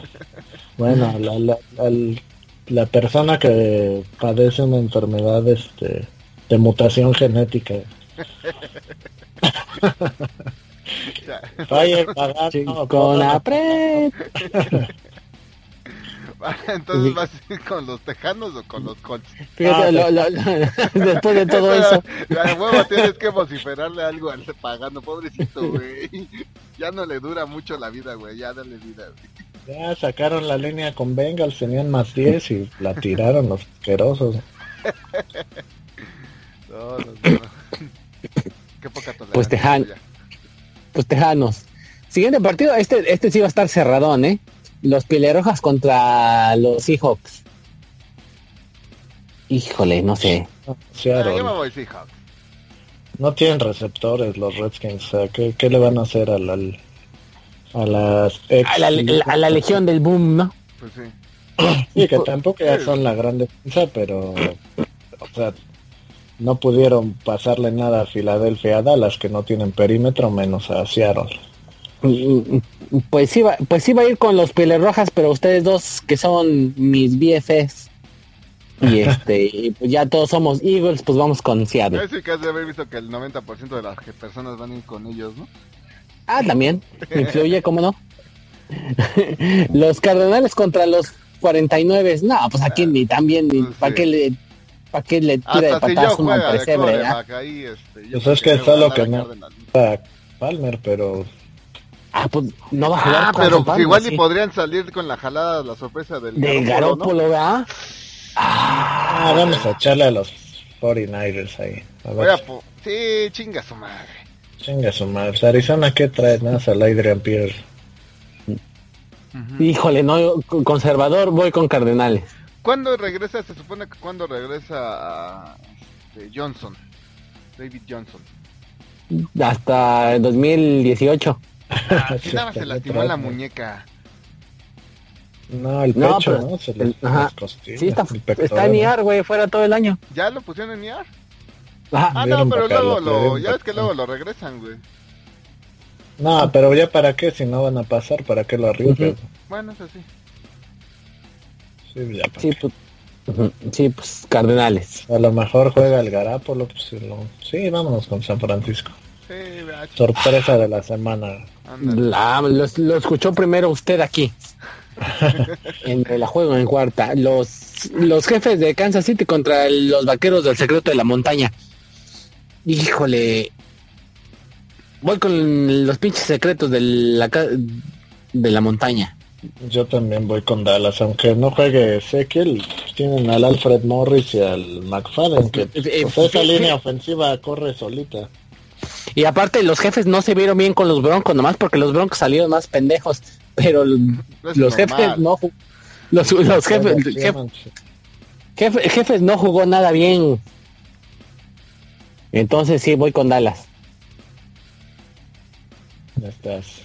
Bueno, la, la, la, persona que padece una enfermedad este, de mutación genética. Fire,
con la pre.
Entonces vas a ir con los tejanos o con los Colts.
Ah, después de todo eso.
Ya, huevo, tienes que vociferarle algo al pagano, pobrecito, güey. Ya no le dura mucho la vida, güey. Ya dale vida,
Ya sacaron la línea con Bengals, tenían más 10 y la tiraron los asquerosos.
no, no, no. Qué poca
pues, tejan, pues tejanos. Siguiente partido, este, este sí va a estar cerradón, ¿eh? Los Pilerojas contra los Seahawks. Híjole, no sé.
No tienen receptores los Redskins. ¿qué, le van a hacer al, a las
a, la, legión del boom, ¿no?
Pues sí.
sí, que tampoco ya son la gran defensa, pero o sea, no pudieron pasarle nada a Filadelfia a Dallas, que no tienen perímetro, menos a Seattle.
Pues iba, pues iba a ir con los Pieles Rojas, pero ustedes dos que son mis BFs y este pues ya todos somos Eagles, pues vamos con Seattle.
Sí que has de haber visto que el 90% de las personas van a ir con ellos, ¿no?
Ah, también. Influye, ¿cómo no? los Cardenales contra los 49. No, pues aquí ni también, ni pues para qué le para qué le tira de patadas si pesebre,
ahí, este, Pues es que es lo que no Palmer, pero
Ah, pues no va a jugar.
Ah, pero pues igual y podrían salir con la jalada, la sorpresa del
de Garópolo, ¿no? ¿verdad?
Ah, vamos a echarle a los 49ers ahí. A
ver. sí, chinga su madre.
Chinga su madre. Pues, Arizona, ¿qué trae? Nada, al Adrian Pierre.
Híjole, no, conservador, voy con Cardenales.
¿Cuándo regresa? Se supone que cuando regresa este, Johnson, David Johnson.
Hasta el 2018.
Ah, nada más se lastimó la muñeca.
No, el pecho, ¿no? Se le,
ajá. sí, está, está en IAR, güey, fuera todo el año.
¿Ya lo pusieron en IAR? Ah, no, pero luego lo, ya ves que luego lo regresan, güey.
No, pero ya para qué, si no van a pasar, ¿para qué lo arriesgan?
Bueno, eso sí.
Sí, ya
sí, pues, sí, pues Cardenales.
A lo mejor juega el Garapolo, pues, sí, vámonos con San Francisco. Sí, Sorpresa de la semana.
La, lo, lo, escuchó primero usted aquí. en la juego en cuarta. Los, los jefes de Kansas City contra los vaqueros del secreto de la montaña. Híjole. Voy con los pinches secretos de la, de la montaña.
Yo también voy con Dallas, aunque no juegue Ezequiel, tienen al Alfred Morris y al McFadden, que eh, pues, esa línea ofensiva corre solita.
Y aparte los jefes no se vieron bien con los Broncos, nomás porque los Broncos salieron más pendejos, pero los jefes no los, los jefes, jefes no jugó nada bien. Entonces sí voy con Dallas.
estás.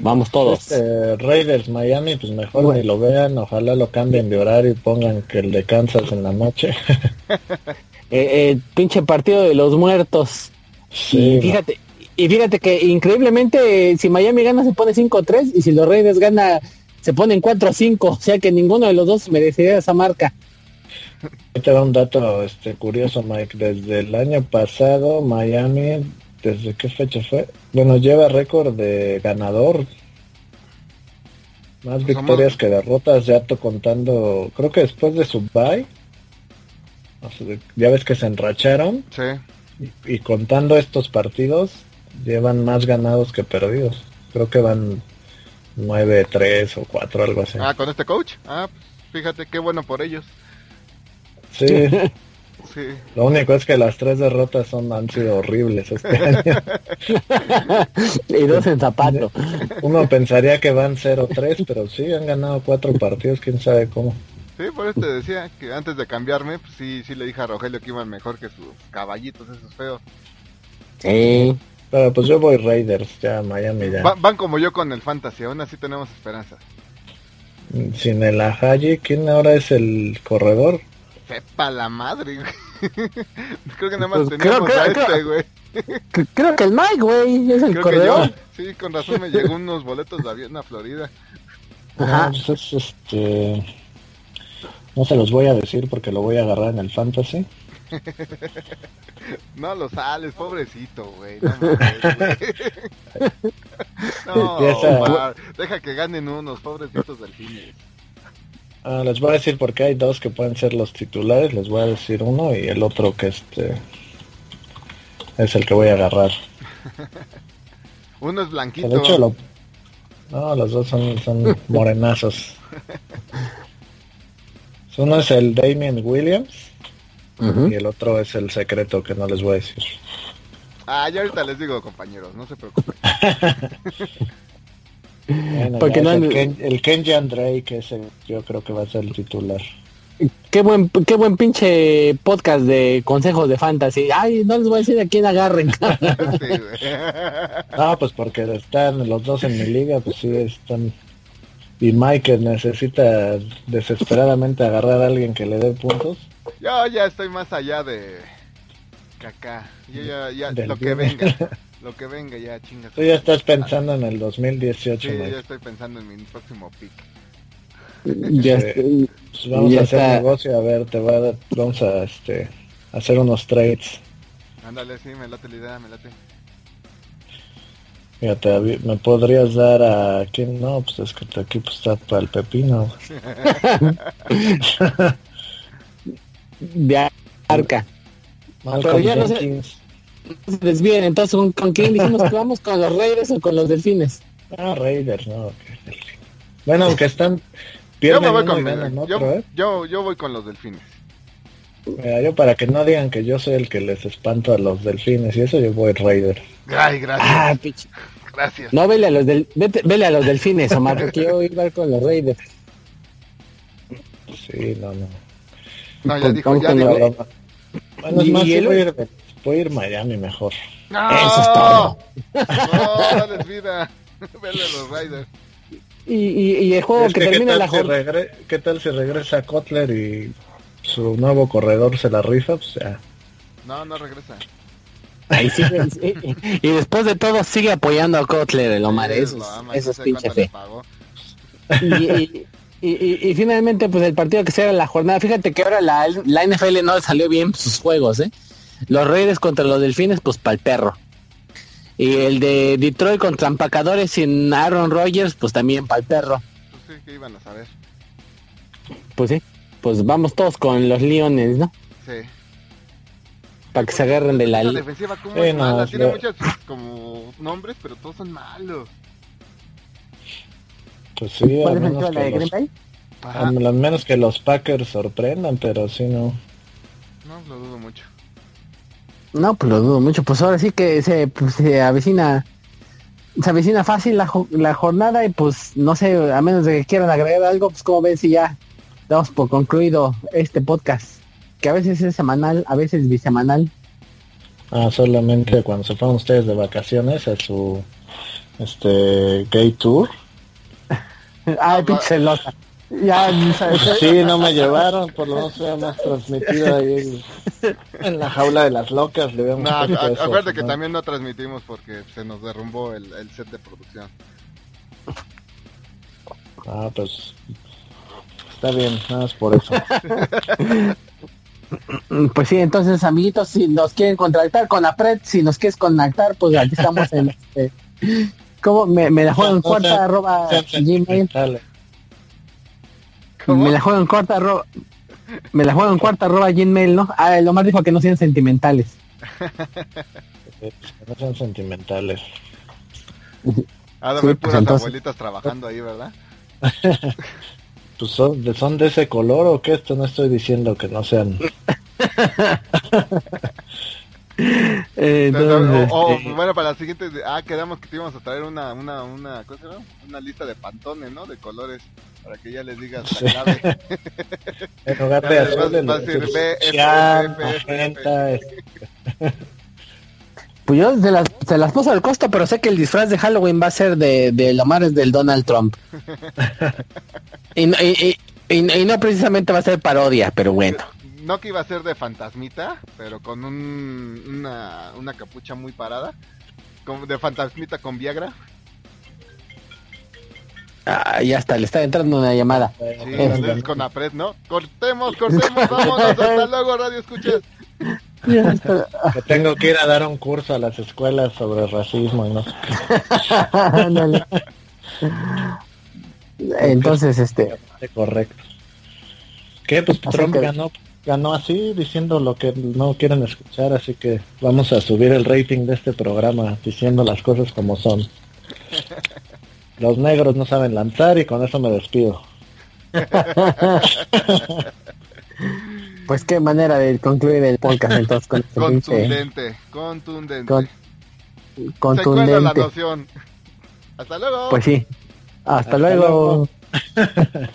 Vamos todos.
Este, Raiders Miami, pues mejor ni lo vean, ojalá lo cambien de horario y pongan que el de Kansas en la noche.
Eh, eh, pinche partido de los muertos. Y fíjate, y fíjate que increíblemente si Miami gana se pone 5-3 y si los Raiders gana se ponen 4-5, o sea que ninguno de los dos merecería esa marca.
Te da un dato este curioso, Mike. Desde el año pasado, Miami, ¿desde qué fecha fue? Bueno, lleva récord de ganador. Más pues victorias que derrotas, ya to contando, creo que después de su bye. ya ves que se enracharon.
Sí.
Y, contando estos partidos, llevan más ganados que perdidos. Creo que van 9-3 o 4, algo así.
Ah, con este coach. Ah, fíjate qué bueno por ellos.
Sí. sí. Lo único es que las tres derrotas son han sido horribles este año.
y dos en zapato.
Uno pensaría que van 0-3, pero sí, han ganado cuatro partidos, quién sabe cómo.
Sí, por eso te decía que antes de cambiarme, pues sí, sí le dije a Rogelio que iban mejor que sus caballitos esos feos.
Sí.
Pero pues yo voy Raiders, ya Miami ya.
van como yo con el Fantasy, aún así tenemos esperanza.
Sin el Ajayi, ¿quién ahora es el corredor?
Sepa la madre, güey. creo que nada más pues teníamos a este, güey.
Creo que el Mike, güey, es el corredor.
sí, con razón me llegó unos boletos de avión a Florida.
Ajá. No, pues este... No se los voy a decir porque lo voy a agarrar en el Fantasy.
no lo sales, pobrecito, güey. No, deja que ganen unos pobrecitos delfines.
Ah, les voy a decir porque hay dos que pueden ser los titulares. Les voy a decir uno y el otro que este es el que voy a agarrar.
uno es blanquito.
No, los dos son, son morenazos. Uno es el Damien Williams y el otro es el secreto que no les voy a decir.
Ah, ya ahorita les digo, compañeros, no se preocupen.
Porque no el, Ken, el Kenji Andre, que ese yo creo que va a ser el titular.
Qué buen, qué buen pinche podcast de consejos de fantasy. Ay, no les voy a decir a quién agarren.
ah, pues porque están los dos en mi liga, pues sí, están y Mike necesita desesperadamente agarrar a alguien que le dé puntos.
Yo ya estoy más allá de caca. Yo ya, ya lo que venga. Lo que venga ya, chingas.
Tú ya estás pensando en el 2018,
Sí, yo estoy pensando en mi próximo pick.
Ya,
Sí. Pues vamos
Ya
a hacer
está.
negocio, a ver, te va a, vamos a este hacer unos trades.
Ándale, sí, me late la idea, me late.
Fíjate, me podrías dar a quién no, pues es que tu equipo está para el pepino.
de arca.
Malcolm
ya no sé-
Jenkins.
No se desvíen, entonces ¿con, con quién dijimos que vamos? ¿Con los Raiders o con los Delfines?
Ah, Raiders, no. que- Bueno, aunque están
Yo me voy
uno y
con yo,
¿eh?
yo, yo voy con los delfines.
Mira, yo para que no digan que yo soy el que les espanto a los delfines y eso, yo voy Raider.
Ay, gracias,
Ah, pichi.
gracias.
No, vele a los del, vete- vele a los Delfines, Omar, porque yo iba a ir con los Raiders.
Sí, no, no.
No, ya dijo, ya dijo.
los-
Bueno, es más, sí voy a ir, voy a ir Miami mejor.
¡No!
Eso es todo.
No, dales vida. Vele a los Riders.
Y, y, y el juego
Es
que,
que, ¿qué,
termina la
si
jornada.
regre- ¿Qué tal si regresa Kotler y su nuevo corredor se la rifa? Pues ya.
No, no regresa.
Ahí sigue, y, después de todo sigue apoyando a Kotler, el Omar.
Sí,
Eso, eso es pinche fe. Y, finalmente, pues el partido que sea la jornada. Fíjate que ahora la, la NFL no salió bien sus juegos, ¿eh? Los Raiders contra los Delfines, pues para el perro. Y el de Detroit contra Empacadores sin Aaron Rodgers, pues también para el perro.
Pues sí, que iban a saber.
Pues sí, pues vamos todos con los Leones, ¿no?
Sí.
Para que se agarren de la...
La defensiva como
Sí,
es
no,
mala,
sí.
tiene muchos como nombres, pero todos son malos.
Pues sí, a
¿Cuál
menos,
defensiva, la de
los, a menos que los Packers sorprendan, pero sí no.
No, lo dudo mucho.
No, pues lo dudo mucho. Pues ahora sí que se, pues, se avecina se avecina fácil la, la jornada y pues no sé, a menos de que quieran agregar algo, pues como ven si ya damos por concluido este podcast, que a veces es semanal, a veces bisemanal.
Ah, solamente cuando se fueron ustedes de vacaciones a su este gay tour.
Ay, pinche celosa. Ya, ¿sabes?
Sí, no me llevaron, por lo menos fue más transmitido ahí en, en la jaula de las locas. Le hubiéramos
No, acuérdate que
¿no?
también no transmitimos porque se nos derrumbó el, el set de producción.
Ah, pues está bien, nada más por eso.
Pues sí, entonces amiguitos, si nos quieren contactar con Apred, si nos quieres contactar, pues aquí estamos en este... ¿Cómo? Me, me la juego en
No
corta arroba gmail. Me la juego en corta arroba... Me la juego en cuarta arroba gmail, ¿no? Ah, el Omar dijo que no sean sentimentales.
No sean sentimentales.
Ha de
Sí,
haber
pues
puras
entonces-
abuelitas trabajando ahí, ¿verdad?
Pues son de, son de ese color o qué? Esto no estoy diciendo que no sean.
Eh,
O- o-
entonces,
o-
este,
bueno, para la siguiente, ah, quedamos que te íbamos a traer una, una, una, ¿cómo se llama? Una lista de pantones, ¿no? De colores, para que ya les digas
Sí.
la clave.
En lugar
Ya
de azul,
a B, F, F, F, F.
Pues yo se las, se las puso al costo, pero sé que el disfraz de Halloween va a ser de, de Omar es del Donald Trump. y, no- y- y- no precisamente va a ser parodia, pero bueno.
No que iba a ser de fantasmita, pero con un, una, una capucha muy parada. Como de fantasmita con Viagra.
Ah, ya está, le está entrando una llamada.
Sí,
Eh,
entonces con Apred, ¿no? Cortemos, cortemos, vámonos, hasta luego, radio escuchas.
Que tengo que ir a dar un curso a las escuelas sobre racismo y no sé.
Entonces, este,
correcto. ¿Qué? Pues
Así
Trump
que-
ganó, ganó así, diciendo lo que no quieren escuchar, así que vamos a subir el rating de este programa diciendo las cosas como son. Los negros no saben lanzar y con eso me despido.
pues qué manera de concluir el podcast entonces con este
Contundente, contundente.
Con-
Se cuela la
contundente.
noción. Hasta luego.
Pues sí. Hasta,
Hasta
luego.
luego.